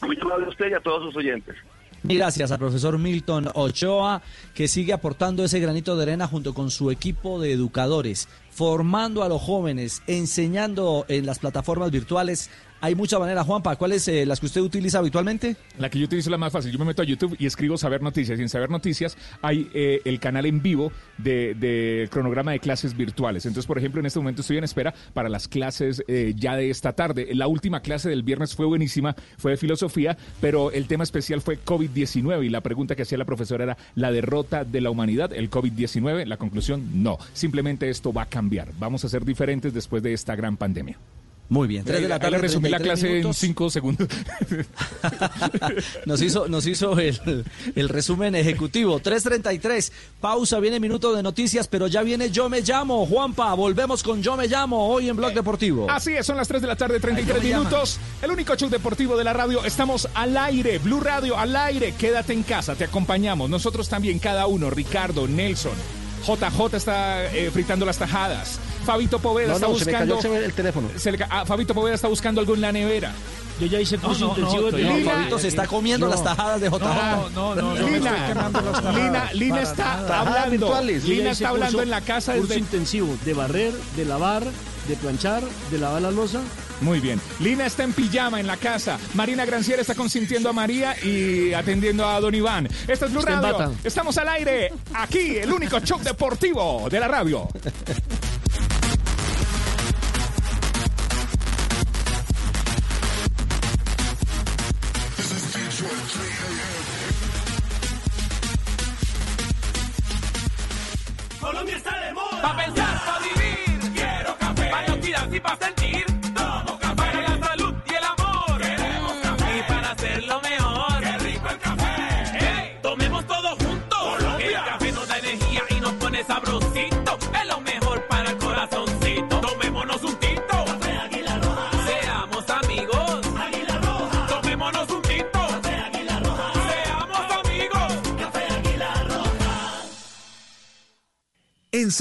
Muy amable a usted y a todos sus oyentes. Mil gracias al profesor Milton Ochoa, que sigue aportando ese granito de arena junto con su equipo de educadores, formando a los jóvenes, enseñando en las plataformas virtuales. Hay muchas maneras, Juanpa. ¿Cuáles eh, las que usted utiliza habitualmente? La que yo utilizo es la más fácil. Yo me meto a YouTube y escribo Saber Noticias. Y en Saber Noticias hay eh, el canal en vivo de, cronograma de clases virtuales. Entonces, por ejemplo, en este momento estoy en espera para las clases eh, ya de esta tarde. La última clase del viernes fue buenísima, fue de filosofía, pero el tema especial fue COVID-19 y la pregunta que hacía la profesora era la derrota de la humanidad, el COVID-19. La conclusión, no. Simplemente esto va a cambiar. Vamos a ser diferentes después de esta gran pandemia. Muy bien. Tres de la tarde, resumí la 33 clase en minutos. cinco segundos. Nos hizo, nos hizo el, el resumen ejecutivo. 3.33. Pausa, viene minuto de noticias, pero ya viene Yo Me Llamo. Juanpa, volvemos con Yo Me Llamo hoy en Blog Deportivo. Así es, son las 3 de la tarde, 33 Ay, ¿cómo me minutos. El único show deportivo de la radio. Estamos al aire, Blue Radio al aire. Quédate en casa, te acompañamos. Nosotros también, cada uno, Ricardo, Nelson. JJ está eh, fritando las tajadas. Fabito Poveda No, está no, se me buscando. cayó el teléfono. se le ca- ah, Fabito Poveda está buscando algo en la nevera. Yo ya hice curso No, no, intensivo no, de no, Lina- Fabito se está comiendo las tajadas de JJ. No, no, no, Lina. Lina, Lina está nada. hablando. Lina está hablando curso- en la casa curso desde intensivo de barrer, de lavar, de planchar, de lavar la losa. Muy bien. Lina está en pijama en la casa. Marina Granciera está consintiendo a María y atendiendo a Don Iván. Esta es Blue Radio. Estamos al aire. Aquí, el único show deportivo de la radio.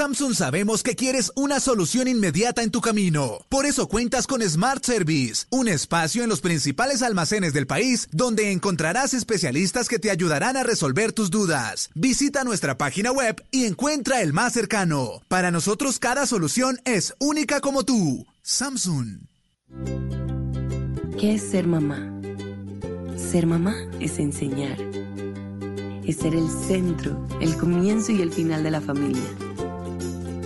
Samsung sabemos que quieres una solución inmediata en tu camino. Por eso cuentas con Smart Service, un espacio en los principales almacenes del país donde encontrarás especialistas que te ayudarán a resolver tus dudas. Visita nuestra página web y encuentra el más cercano. Para nosotros cada solución es única como tú. Samsung. ¿Qué es ser mamá? Ser mamá es enseñar. Es ser el centro, el comienzo y el final de la familia.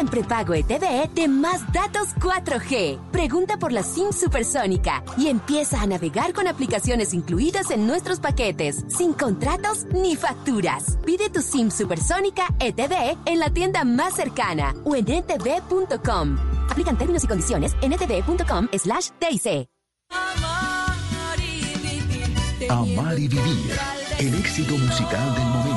En prepago ETV de más datos 4G. Pregunta por la SIM supersónica y empieza a navegar con aplicaciones incluidas en nuestros paquetes, sin contratos ni facturas. Pide tu SIM supersónica ETV en la tienda más cercana o en E etv.com. Aplican términos y condiciones en E etv.com slash TIC. Amar y vivir. El éxito musical del momento.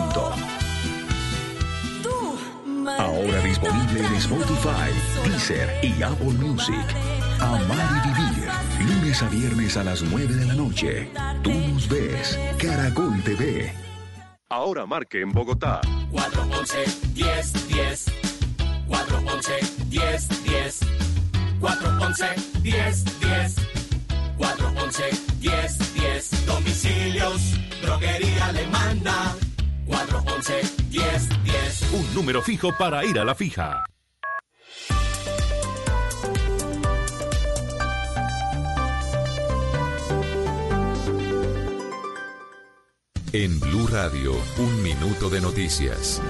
Ahora disponible en Spotify, Deezer y Apple Music. Amar y vivir. Lunes a viernes a las 9 de la noche. Tú nos ves. Caracol TV. Ahora marque en Bogotá 411 10 10 411 10 10 411 10 10 411 10 10 Domicilios, droguería le manda 411 10 10 un número fijo para ir a la fija. En Blue Radio, un minuto de noticias.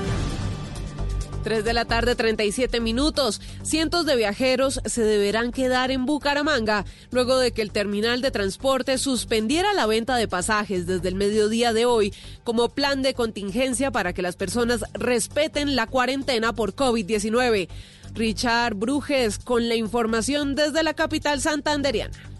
3 de la tarde, 37 minutos. Cientos de viajeros se deberán quedar en Bucaramanga luego de que el terminal de transporte suspendiera la venta de pasajes desde el mediodía de hoy como plan de contingencia para que las personas respeten la cuarentena por COVID-19. Richard Brujes con la información desde la capital santanderiana.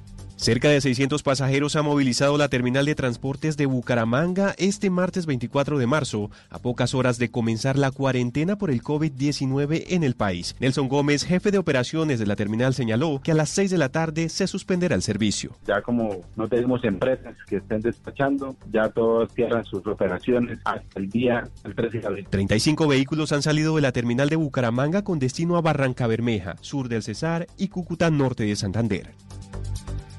Cerca de 600 pasajeros ha movilizado la terminal de transportes de Bucaramanga este martes 24 de marzo, a pocas horas de comenzar la cuarentena por el COVID-19 en el país. Nelson Gómez, jefe de operaciones de la terminal, señaló que a las 6 de la tarde se suspenderá el servicio. Ya como no tenemos empresas que estén despachando, ya todos cierran sus operaciones hasta el día el 13 de abril. 35 vehículos han salido de la terminal de Bucaramanga con destino a Barranca Bermeja, sur del Cesar y Cúcuta, norte de Santander.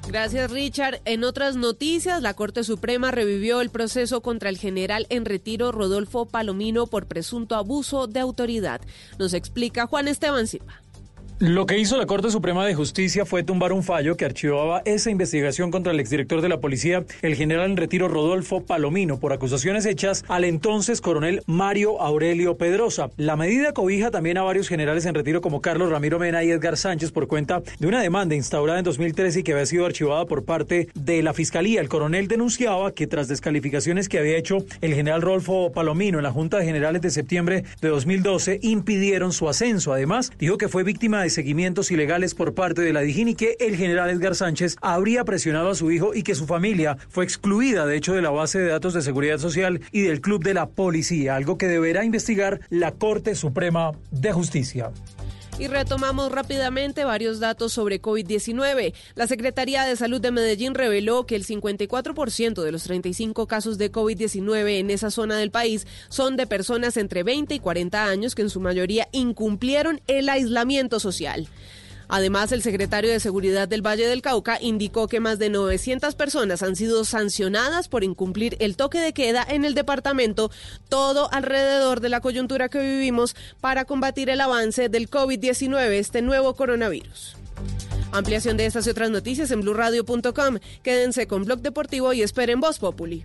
Gracias, Richard. En otras noticias, la Corte Suprema revivió el proceso contra el general en retiro Rodolfo Palomino por presunto abuso de autoridad. Nos explica Juan Esteban Silva. Lo que hizo la Corte Suprema de Justicia fue tumbar un fallo que archivaba esa investigación contra el exdirector de la policía, el general en retiro Rodolfo Palomino, por acusaciones hechas al entonces coronel Mario Aurelio Pedrosa. La medida cobija también a varios generales en retiro como Carlos Ramiro Mena y Edgar Sánchez por cuenta de una demanda instaurada en 2013 y que había sido archivada por parte de la Fiscalía. El coronel denunciaba que tras descalificaciones que había hecho el general Rodolfo Palomino en la Junta de Generales de septiembre de 2012 impidieron su ascenso. Además, dijo que fue víctima de seguimientos ilegales por parte de la Dijín y que el general Edgar Sánchez habría presionado a su hijo y que su familia fue excluida, de hecho, de la base de datos de seguridad social y del club de la policía, algo que deberá investigar la Corte Suprema de Justicia. Y retomamos rápidamente varios datos sobre COVID-19. La Secretaría de Salud de Medellín reveló que el 54% de los 35 casos de COVID-19 en esa zona del país son de personas entre 20 y 40 años que en su mayoría incumplieron el aislamiento social. Además, el secretario de Seguridad del Valle del Cauca indicó que más de 900 personas han sido sancionadas por incumplir el toque de queda en el departamento, todo alrededor de la coyuntura que vivimos para combatir el avance del COVID-19, este nuevo coronavirus. Ampliación de estas y otras noticias en blurradio.com. Quédense con Blog Deportivo y esperen Voz Populi.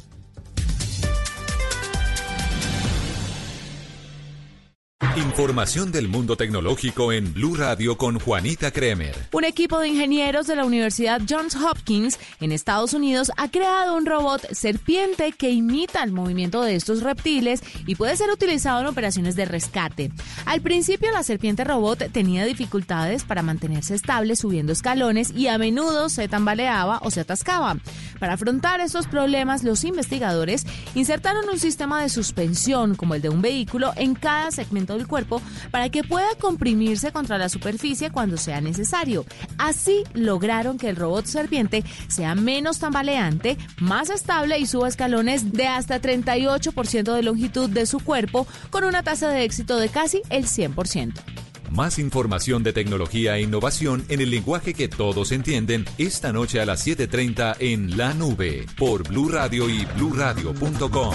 Información del mundo tecnológico en Blue Radio con Juanita Kremer. Un equipo de ingenieros de la Universidad Johns Hopkins en Estados Unidos ha creado un robot serpiente que imita el movimiento de estos reptiles y puede ser utilizado en operaciones de rescate. Al principio la serpiente robot tenía dificultades para mantenerse estable subiendo escalones y a menudo se tambaleaba o se atascaba. Para afrontar estos problemas, los investigadores insertaron un sistema de suspensión como el de un vehículo en cada segmento del cuerpo para que pueda comprimirse contra la superficie cuando sea necesario. Así lograron que el robot serpiente sea menos tambaleante, más estable y suba escalones de hasta 38% de longitud de su cuerpo con una tasa de éxito de casi el 100%. Más información de tecnología e innovación en el lenguaje que todos entienden esta noche a las 7:30 en La Nube por Blue Radio y bluradio.com.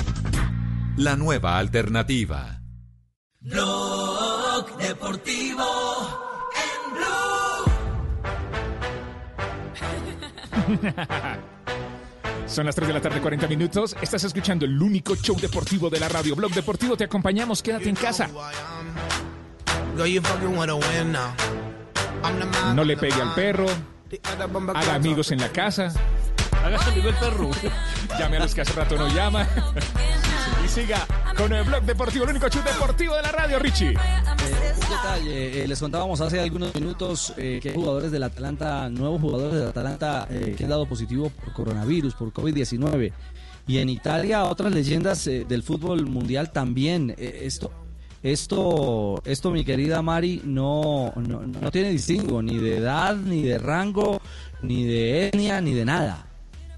La nueva alternativa. Blog Deportivo en Blue. Son las 3 de la tarde, 40 minutos. Estás escuchando el único show deportivo de la radio. Blog Deportivo, te acompañamos. Quédate en casa. No le pegue al perro. Haga amigos en la casa. Haga amigo el perro. Llame a los que hace rato no llama. Y siga con el blog deportivo, el único show deportivo de la radio, Richie. un detalle, eh, les contábamos hace algunos minutos eh, que hay jugadores del Atalanta, nuevos jugadores del Atalanta eh, que han dado positivo por coronavirus, por COVID-19. Y en Italia otras leyendas eh, del fútbol mundial también. Eh, esto, esto, esto, mi querida Mari, no, no, no tiene distingo ni de edad, ni de rango, ni de etnia, ni de nada.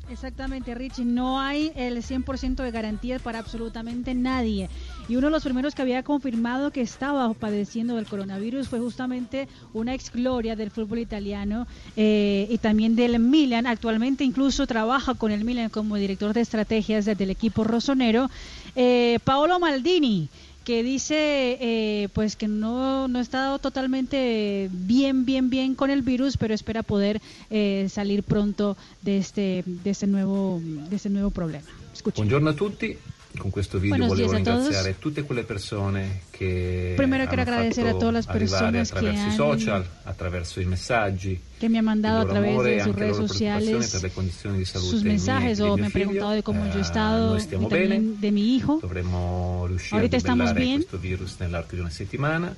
Exactamente, Richie. No hay el 100% de garantías para absolutamente nadie. Y uno de los primeros que había confirmado que estaba padeciendo del coronavirus fue justamente una ex gloria del fútbol italiano eh, y también del Milan. Actualmente incluso trabaja con el Milan como director de estrategias del equipo rosonero. Eh, Paolo Maldini que dice eh, pues que no, no está totalmente bien, bien, bien con el virus, pero espera poder eh, salir pronto de este, de este nuevo, de este nuevo problema. Escuchen. Buongiorno a tutti. Con questo video Buenos volevo todos. ringraziare tutte quelle persone che Primero quiero agradecer a todas las personas que attraverso i han- social, attraverso i messaggi, que me han mandado a través amore e de sus la redes sociales per le condizioni di salute sus mensajes e o me han preguntado de cómo yo he Eh, estado noi y stiamo también bene, de mi hijo. dovremmo riuscire Ahorita a estamos bien. questo virus nell'arco di una settimana.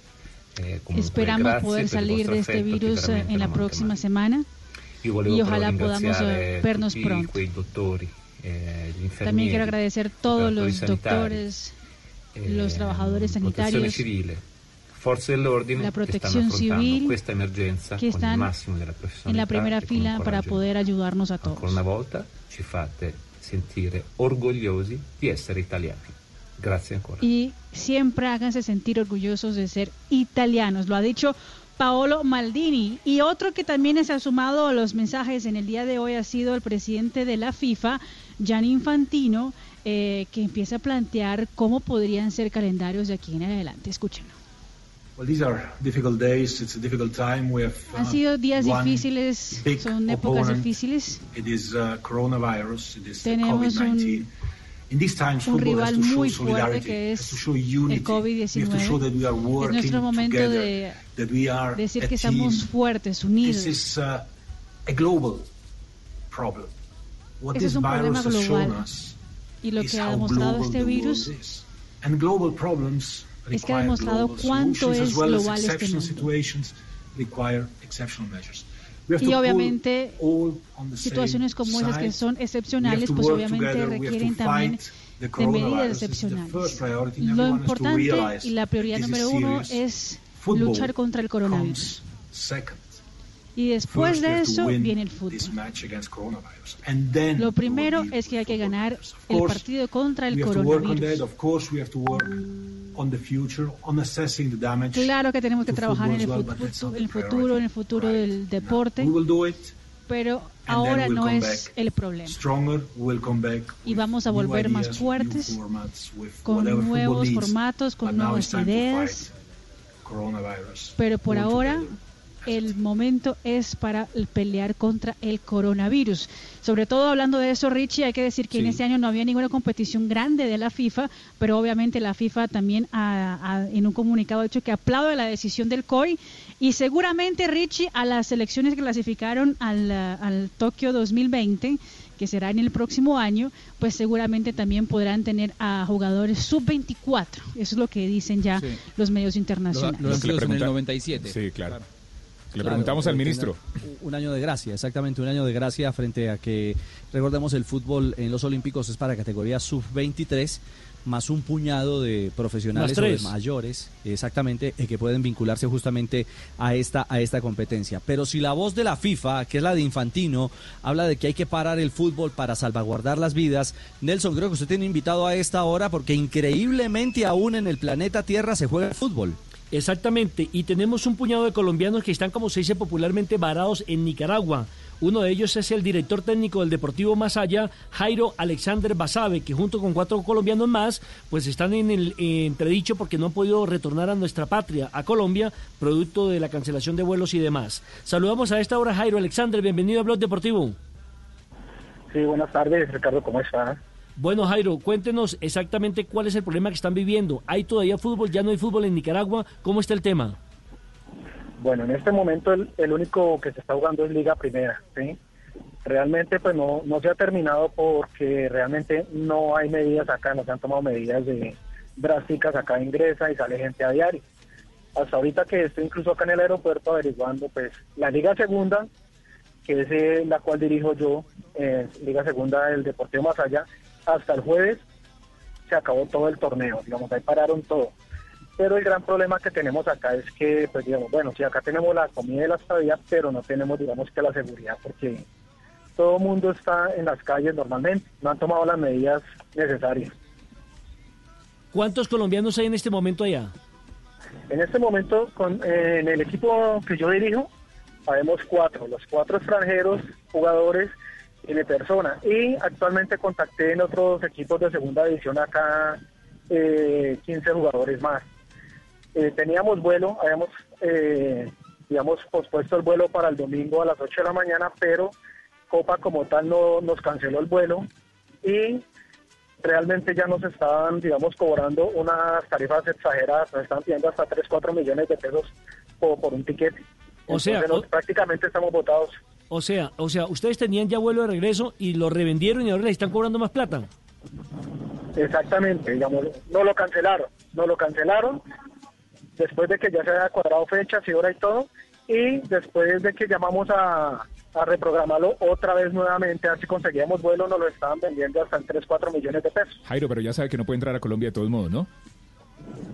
Eh, Esperamos poder salir de este affetto virus eh, en la próxima semana y ojalá podamos vernos pronto. Eh, También quiero agradecer todos operatori los doctores, eh, los trabajadores sanitarios, civile, forze dell'ordine la protección civil, questa emergenza que están en la primera e fila para poder ayudarnos a Ancora todos. una volta ci fate sentire orgogliosi di essere italiani. Grazie ancora. y siempre háganse sentir orgullosos de ser italianos. Lo ha dicho Paolo Maldini. Y otro que también se ha sumado a los mensajes en el día de hoy ha sido el presidente de la FIFA, Gianni Infantino, eh, que empieza a plantear cómo podrían ser calendarios de aquí en adelante. Escúchenlo. Han sido días difíciles, son épocas difíciles. It is uh, coronavirus. It is Tenemos COVID-19. In these times, un rival to show muy fuerte solidarity, que has to es show unity. el COVID-19. We have to show that we are Es working nuestro momento together, de that we are decir que estamos fuertes, unidos. This is a global problem. What Ese es this un problema virus has shown global. us Y lo is que ha demostrado global este virus is. And global problems es que ha require demostrado global cuánto solutions es as well as global este exceptional mundo. Y obviamente situaciones como esas que son excepcionales, pues obviamente requieren también de medidas excepcionales. Lo importante y la prioridad número uno es luchar contra el coronavirus. Y después de eso viene el fútbol. Lo primero es que hay que ganar el partido contra el coronavirus. Of course, we have to work on the future, on assessing the damage. Claro que tenemos que trabajar en el, football as well, fut- but that's not en el futuro, en el futuro del deporte, pero ahora no es el problema. Y vamos a volver más fuertes, con nuevos formatos, con nuevas ideas. Pero por ahora. El momento es para el pelear contra el coronavirus. Sobre todo hablando de eso, Richie, hay que decir que en este año no había ninguna competición grande de la FIFA, pero obviamente la FIFA también ha- ha- en un comunicado ha dicho que aplaude la decisión del COI y seguramente, Richie, a las selecciones que clasificaron al, al Tokio 2020 que será en el próximo año, pues seguramente también podrán tener a jugadores sub-24. Eso es lo que dicen ya Sí. los medios internacionales. lo Lo que le en el pregunta- 97. Sí, claro. Le Claro, preguntamos al porque ministro. Un año de gracia, exactamente, un año de gracia frente a que, recordemos, el fútbol en los Olímpicos es para categoría sub-23, más un puñado de profesionales o de mayores, exactamente, eh, que pueden vincularse justamente a esta, a esta competencia. Pero si la voz de la FIFA, que es la de Infantino, habla de que hay que parar el fútbol para salvaguardar las vidas, Nelson, creo que usted tiene invitado a esta hora porque increíblemente aún en el planeta Tierra se juega el fútbol. Exactamente, y tenemos un puñado de colombianos que están, como se dice popularmente, varados en Nicaragua. Uno de ellos es el director técnico del Deportivo Masaya, Jairo Alexander Basabe, que junto con cuatro colombianos más, pues están en el entredicho porque no han podido retornar a nuestra patria, a Colombia, producto de la cancelación de vuelos y demás. Saludamos a esta hora Jairo Alexander, bienvenido a Blog Deportivo. Sí, buenas tardes, Ricardo, ¿cómo está? Bueno, Jairo, cuéntenos exactamente cuál es el problema que están viviendo. ¿Hay todavía fútbol? ¿Ya no hay fútbol en Nicaragua? ¿Cómo está el tema? Bueno, en este momento el, único que se está jugando es Liga Primera, ¿sí? Realmente pues no, no se ha terminado porque realmente no hay medidas acá, no se han tomado medidas de drásticas, acá ingresa y sale gente a diario. Hasta ahorita que estoy incluso acá en el aeropuerto averiguando, pues la Liga Segunda, que es eh, la cual dirijo yo, Liga Segunda del Deportivo Masaya, hasta el jueves se acabó todo el torneo, digamos, ahí pararon todo. Pero el gran problema que tenemos acá es que, pues digamos, bueno, sí, acá tenemos la comida y la estadía, pero no tenemos, digamos, que la seguridad, porque todo el mundo está en las calles normalmente, no han tomado las medidas necesarias. ¿Cuántos colombianos hay en este momento allá? En este momento, con, eh, en el equipo que yo dirijo, habemos cuatro, los cuatro extranjeros, jugadores mi persona. Y actualmente contacté en otros equipos de segunda división acá eh, 15 jugadores más. Eh, teníamos vuelo, habíamos, eh, digamos, pospuesto el vuelo para el domingo a las 8 de la mañana, pero Copa como tal no nos canceló el vuelo y realmente ya nos estaban, digamos, cobrando unas tarifas exageradas, nos están pidiendo hasta 3, 4 millones de pesos por, por un tiquete. O sea, prácticamente estamos votados. O sea, o sea, ustedes tenían ya vuelo de regreso y lo revendieron y ahora les están cobrando más plata. Exactamente, digamos, no lo cancelaron, no lo cancelaron después de que ya se había cuadrado fechas y hora y todo, y después de que llamamos a, a reprogramarlo otra vez nuevamente, a ver si conseguíamos vuelo, nos lo estaban vendiendo hasta en 3, 4 millones de pesos. Jairo, pero ya sabe que no puede entrar a Colombia de todos modos, ¿no?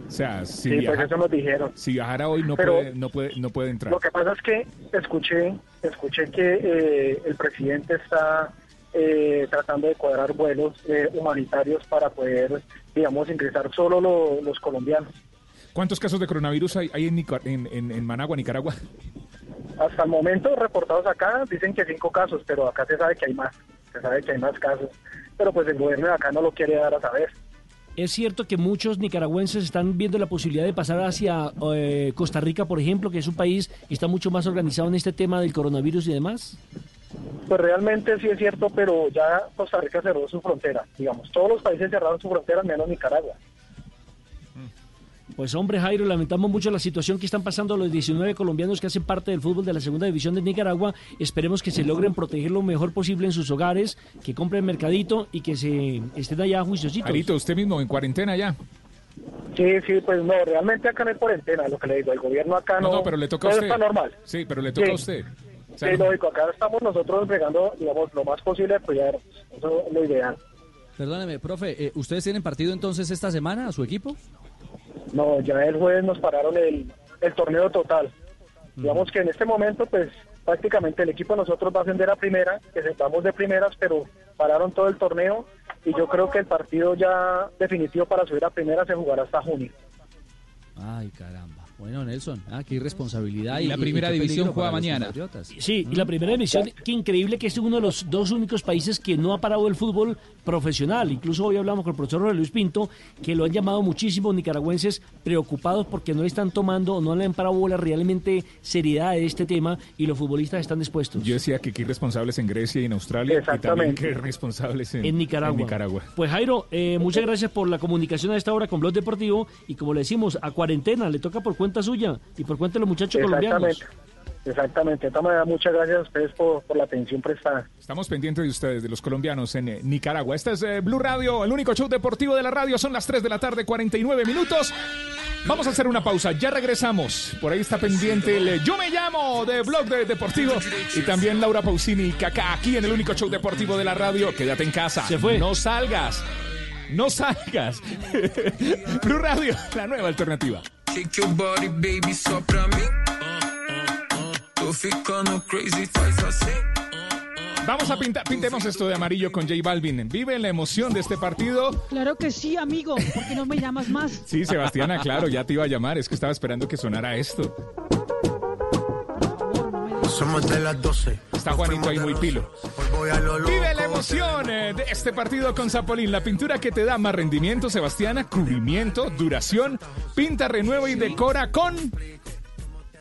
O sea, si, Sí, pues eso nos dijeron. si viajara hoy no, Pero- puede, no, puede, no puede entrar. Lo que pasa es que escuché, escuché que eh, el presidente está eh, tratando de cuadrar vuelos eh, humanitarios para poder, digamos, ingresar solo lo- los colombianos. ¿Cuántos casos de coronavirus hay, hay en, Nica- en, en- en Managua, Nicaragua? Hasta el momento reportados acá dicen que cinco casos, pero acá se sabe que hay más, se sabe que hay más casos, pero pues el gobierno de acá no lo quiere dar a saber. Es cierto que muchos nicaragüenses están viendo la posibilidad de pasar hacia eh, Costa Rica, por ejemplo, que es un país que está mucho más organizado en este tema del coronavirus y demás. Pues realmente sí es cierto, pero ya Costa Rica cerró su frontera, digamos, todos los países cerraron su frontera menos Nicaragua. Pues hombre, Jairo, lamentamos mucho la situación que están pasando los 19 colombianos que hacen parte del fútbol de la segunda división de Nicaragua. Esperemos que se logren proteger lo mejor posible en sus hogares, que compren mercadito y que se estén allá juiciositos. Jarito, usted mismo en cuarentena ya. Sí, sí, pues no, realmente acá no hay cuarentena, lo que le digo, el gobierno acá no, No, no, pero le toca a usted. está normal. Sí, pero le toca Sí. a usted. O sea, Sí, lógico, acá estamos nosotros bregando, digamos, lo más posible cuidar, eso es lo ideal. Perdóneme, profe, eh, ¿ustedes tienen partido entonces esta semana a su equipo? No, ya el jueves nos pararon el, el torneo total. Digamos que en este momento, pues prácticamente el equipo de nosotros va a ascender a primera, que sentamos de primeras, pero pararon todo el torneo y yo creo que el partido ya definitivo para subir a primera se jugará hasta junio. Ay, caramba. Bueno, Nelson, ah, qué irresponsabilidad. Y la primera división juega mañana. Sí, y la primera división, qué increíble que es uno de los dos únicos países que no ha parado el fútbol profesional. Incluso hoy hablamos con el profesor Jorge Luis Pinto, que lo han llamado muchísimos nicaragüenses preocupados porque no le están tomando o no le han parado bola realmente seriedad a este tema y los futbolistas están dispuestos. Yo decía que qué irresponsables en Grecia y en Australia y también Exactamente. qué irresponsables en, En Nicaragua. en Nicaragua. Pues Jairo, eh, muchas gracias por la comunicación a esta hora con Blog Deportivo y como le decimos, a cuarentena, le toca por cuenta suya y por cuenta de los muchachos colombianos. Exactamente. Exactamente. De muchas gracias a ustedes por, por la atención prestada. Estamos pendientes de ustedes, de los colombianos en eh, Nicaragua. Este es eh, Blue Radio, el único show deportivo de la radio. Son las 3 de la tarde, 49 minutos. Vamos a hacer una pausa, ya regresamos. Por ahí está pendiente el eh, Yo me llamo de Blog de Deportivo y también Laura Pausini y Kaká aquí en el único show deportivo de la radio. Quédate en casa. Se fue. No salgas. No salgas. Blue Radio, la nueva alternativa. Shake your body, baby, sopra mí. Tô ficando crazy, faz assim. Vamos a pintar, pintemos esto de amarillo con J Balvin. Vive la emoción de este partido. Claro que sí, amigo. ¿Por qué no me llamas más? Sí, Sebastiana, claro, ya te iba a llamar. Es que estaba esperando que sonara esto. Somos de las 12. Está Juanito ahí muy pilo. Voy a lo loco. Vive la emoción eh, de este partido con Zapolín. La pintura que te da más rendimiento, Sebastiana, cubrimiento, duración. Pinta, renueva y decora con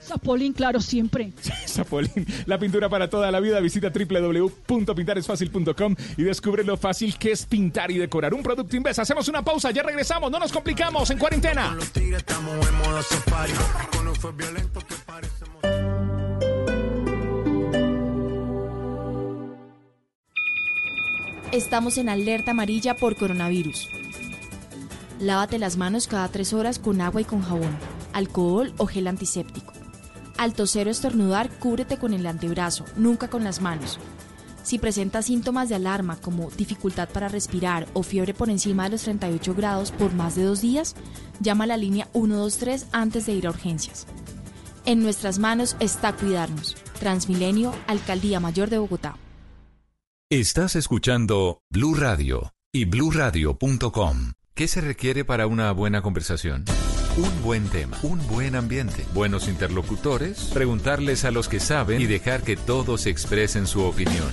Zapolín, claro, siempre. Zapolín. La pintura para toda la vida. Visita www.pintaresfacil.com y descubre lo fácil que es pintar y decorar. Un producto Inves. Hacemos una pausa, ya regresamos. No nos complicamos en cuarentena. Estamos en alerta amarilla por coronavirus. Lávate las manos cada tres horas con agua y con jabón, alcohol o gel antiséptico. Al toser o estornudar, cúbrete con el antebrazo, nunca con las manos. Si presentas síntomas de alarma como dificultad para respirar o fiebre por encima de los 38 grados por más de dos días, llama a la línea 123 antes de ir a urgencias. En nuestras manos está cuidarnos. Transmilenio, Alcaldía Mayor de Bogotá. Estás escuchando Blue Radio y bluradio.com. ¿Qué se requiere para una buena conversación? Un buen tema, un buen ambiente, buenos interlocutores, preguntarles a los que saben y dejar que todos expresen su opinión.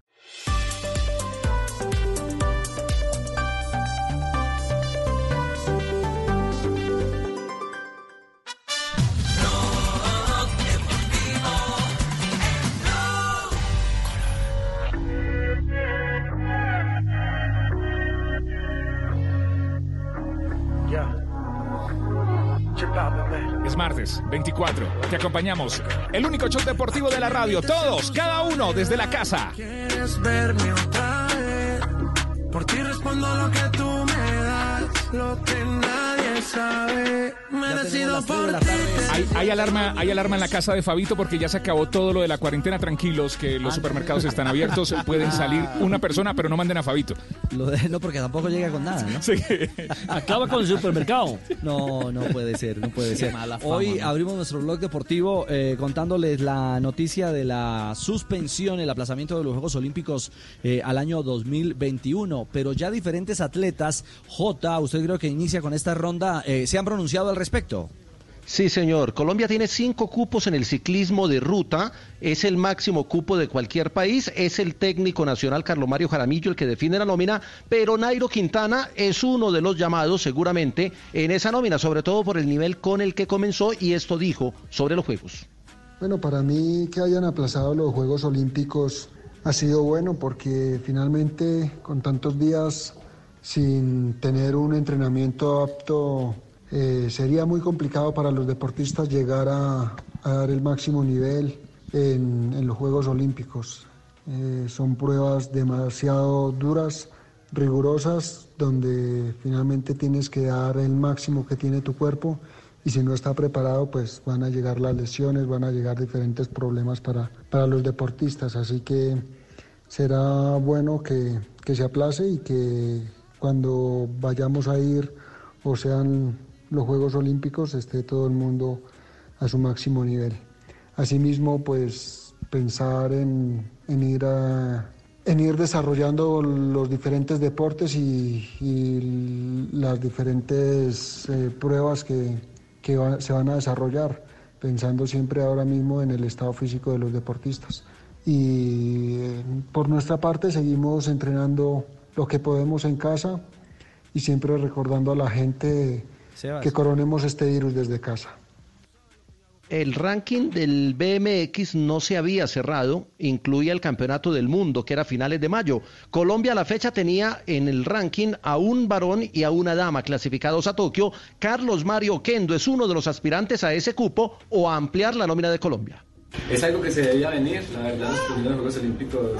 24. Te acompañamos. El único show deportivo de la radio. Todos, cada uno desde la casa. ¿Quieres verme otra vez? Por ti respondo lo que tú me das, lo que nadie sabe. Merecido por ti. Hay, hay alarma, hay alarma en la casa de Fabito porque ya se acabó todo lo de la cuarentena. Tranquilos, que Ah, los supermercados están abiertos. Pueden salir una persona, pero no manden a Fabito. Lo de- no, porque tampoco llega con nada, ¿no? Sí. Acaba con el supermercado. No, no puede ser, no puede ser. fama, Hoy ¿no? abrimos nuestro blog deportivo eh, contándoles la noticia de la suspensión, el aplazamiento de los Juegos Olímpicos eh, al año 2021. Pero ya diferentes atletas, J, usted creo que inicia con esta ronda, eh, se han pronunciado al respecto. Sí, señor. Colombia tiene cinco cupos en el ciclismo de ruta. Es el máximo cupo de cualquier país. Es el técnico nacional Carlos Mario Jaramillo el que define la nómina. Pero Nairo Quintana es uno de los llamados seguramente en esa nómina, sobre todo por el nivel con el que comenzó. Y esto dijo sobre los Juegos. Bueno, para mí que hayan aplazado los Juegos Olímpicos ha sido bueno porque finalmente con tantos días sin tener un entrenamiento apto eh, sería muy complicado para los deportistas llegar a, dar el máximo nivel en, en los Juegos Olímpicos. Eh, son pruebas demasiado duras, rigurosas, donde finalmente tienes que dar el máximo que tiene tu cuerpo y si no está preparado, pues van a llegar las lesiones, van a llegar diferentes problemas para, para los deportistas. Así que será bueno que, que se aplace y que cuando vayamos a ir o sean los Juegos Olímpicos esté todo el mundo a su máximo nivel. Asimismo, pues pensar en, en ir a, en ir desarrollando los diferentes deportes y, y las diferentes eh, pruebas que, que va- se van a desarrollar, pensando siempre ahora mismo en el estado físico de los deportistas. Y eh, por nuestra parte seguimos entrenando lo que podemos en casa y siempre recordando a la gente Sebas. que coronemos este virus desde casa. El ranking del BMX no se había cerrado, incluía el Campeonato del Mundo, que era a finales de mayo. Colombia a la fecha tenía en el ranking a un varón y a una dama clasificados a Tokio. Carlos Mario Kendo es uno de los aspirantes a ese cupo o a ampliar la nómina de Colombia. Es algo que se debía venir, la verdad los primeros Juegos Olímpicos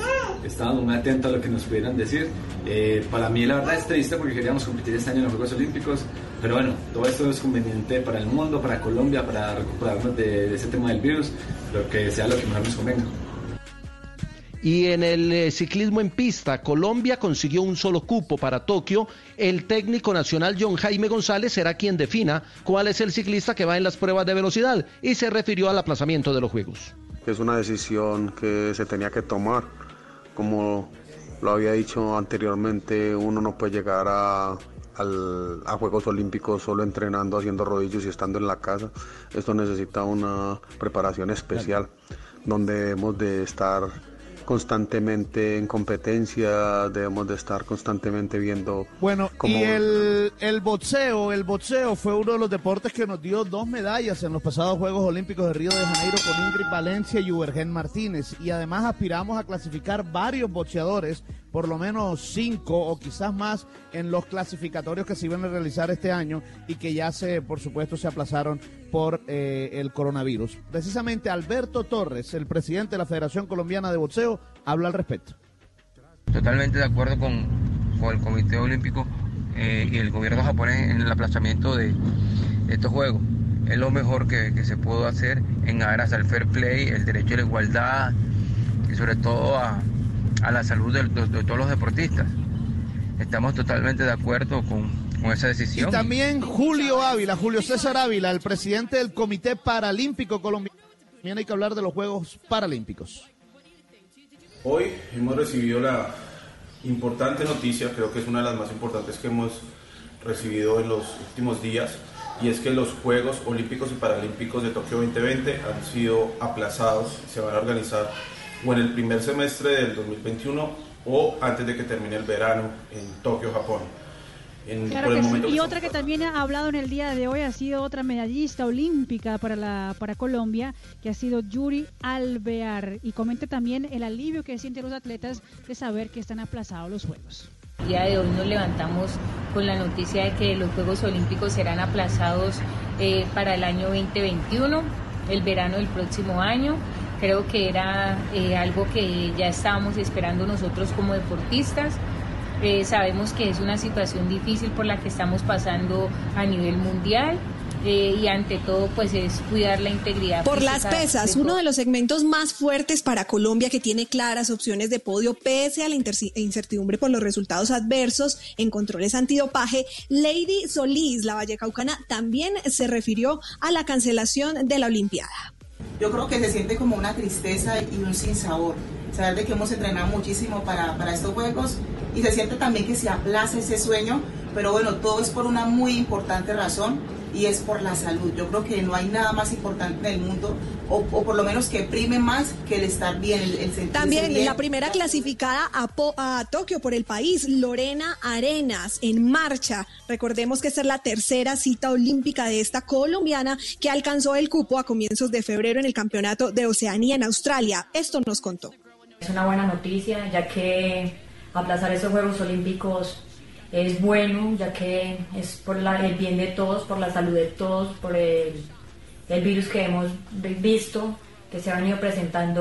estábamos muy atentos a lo que nos pudieran decir. Eh, para mí la verdad es triste porque queríamos competir este año en los Juegos Olímpicos, pero bueno, todo esto es conveniente para el mundo, para Colombia, para recuperarnos de, de ese tema del virus, lo que sea lo que mejor nos convenga. Y en el eh, ciclismo en pista, Colombia consiguió un solo cupo para Tokio. El técnico nacional John Jaime González será quien defina cuál es el ciclista que va en las pruebas de velocidad y se refirió al aplazamiento de los Juegos. Es una decisión que se tenía que tomar. Como lo había dicho anteriormente, uno no puede llegar a, al- a Juegos Olímpicos solo entrenando, haciendo rodillos y estando en la casa. Esto necesita una preparación especial, donde debemos de estar constantemente en competencia, debemos de estar constantemente viendo Bueno, cómo- y el, el boxeo, el boxeo fue uno de los deportes que nos dio dos medallas en los pasados Juegos Olímpicos de Río de Janeiro con Ingrid Valencia y Ubergen Martínez. Y además aspiramos a clasificar varios boxeadores, por lo menos cinco o quizás más, en los clasificatorios que se iban a realizar este año y que ya se, por supuesto, se aplazaron por eh, el coronavirus. Precisamente Alberto Torres, el presidente de la Federación Colombiana de Boxeo, habla al respecto. Totalmente de acuerdo con, con el Comité Olímpico eh, y el gobierno japonés en el aplazamiento de estos Juegos. Es lo mejor que, que se pudo hacer en aras al fair play, el derecho a la igualdad y sobre todo a, a la salud de, de- de todos los deportistas. Estamos totalmente de acuerdo con, con esa Y decisión. también Julio Ávila, Julio César Ávila, el presidente del Comité Paralímpico Colombiano. También hay que hablar de los Juegos Paralímpicos. Hoy hemos recibido la importante noticia, creo que es una de las más importantes que hemos recibido en los últimos días, y es que los Juegos Olímpicos y Paralímpicos de Tokio 2020 han sido aplazados, se van a organizar o en el primer semestre del 2021 o antes de que termine el verano en Tokio, Japón. En- Claro por el que sí. momento Y que otra que también ha hablado en el día de hoy ha sido otra medallista olímpica para la para Colombia, que ha sido Yuri Alvear. Y comenta también el alivio que sienten los atletas de saber que están aplazados los Juegos. El día de hoy nos levantamos con la noticia de que los Juegos Olímpicos serán aplazados eh, para el año 2021, el verano del próximo año. Creo que era eh, algo que ya estábamos esperando nosotros como deportistas. Eh, sabemos que es una situación difícil por la que estamos pasando a nivel mundial. Eh, y ante todo pues es cuidar la integridad. Por las pesas, de uno de los segmentos más fuertes para Colombia que tiene claras opciones de podio pese a la interci- incertidumbre por los resultados adversos en controles antidopaje, Lady Solís, la vallecaucana, también se refirió a la cancelación de la Olimpiada. Yo creo que se siente como una tristeza y un sinsabor. Saber de que hemos entrenado muchísimo para, para estos juegos y se siente también que se aplaza ese sueño, pero bueno, todo es por una muy importante razón y es por la salud. Yo creo que no hay nada más importante en el mundo, o, o por lo menos que prime más que el estar bien, el, el sentirse También bien. la primera clasificada a, Po- a Tokio por el país, Lorena Arenas, en marcha. Recordemos que esta es la tercera cita olímpica de esta colombiana que alcanzó el cupo a comienzos de febrero en el Campeonato de Oceanía en Australia. Esto nos contó. Es una buena noticia, ya que aplazar estos Juegos Olímpicos es bueno, ya que es por la- el bien de todos, por la salud de todos, por el, el virus que hemos visto, que se ha venido presentando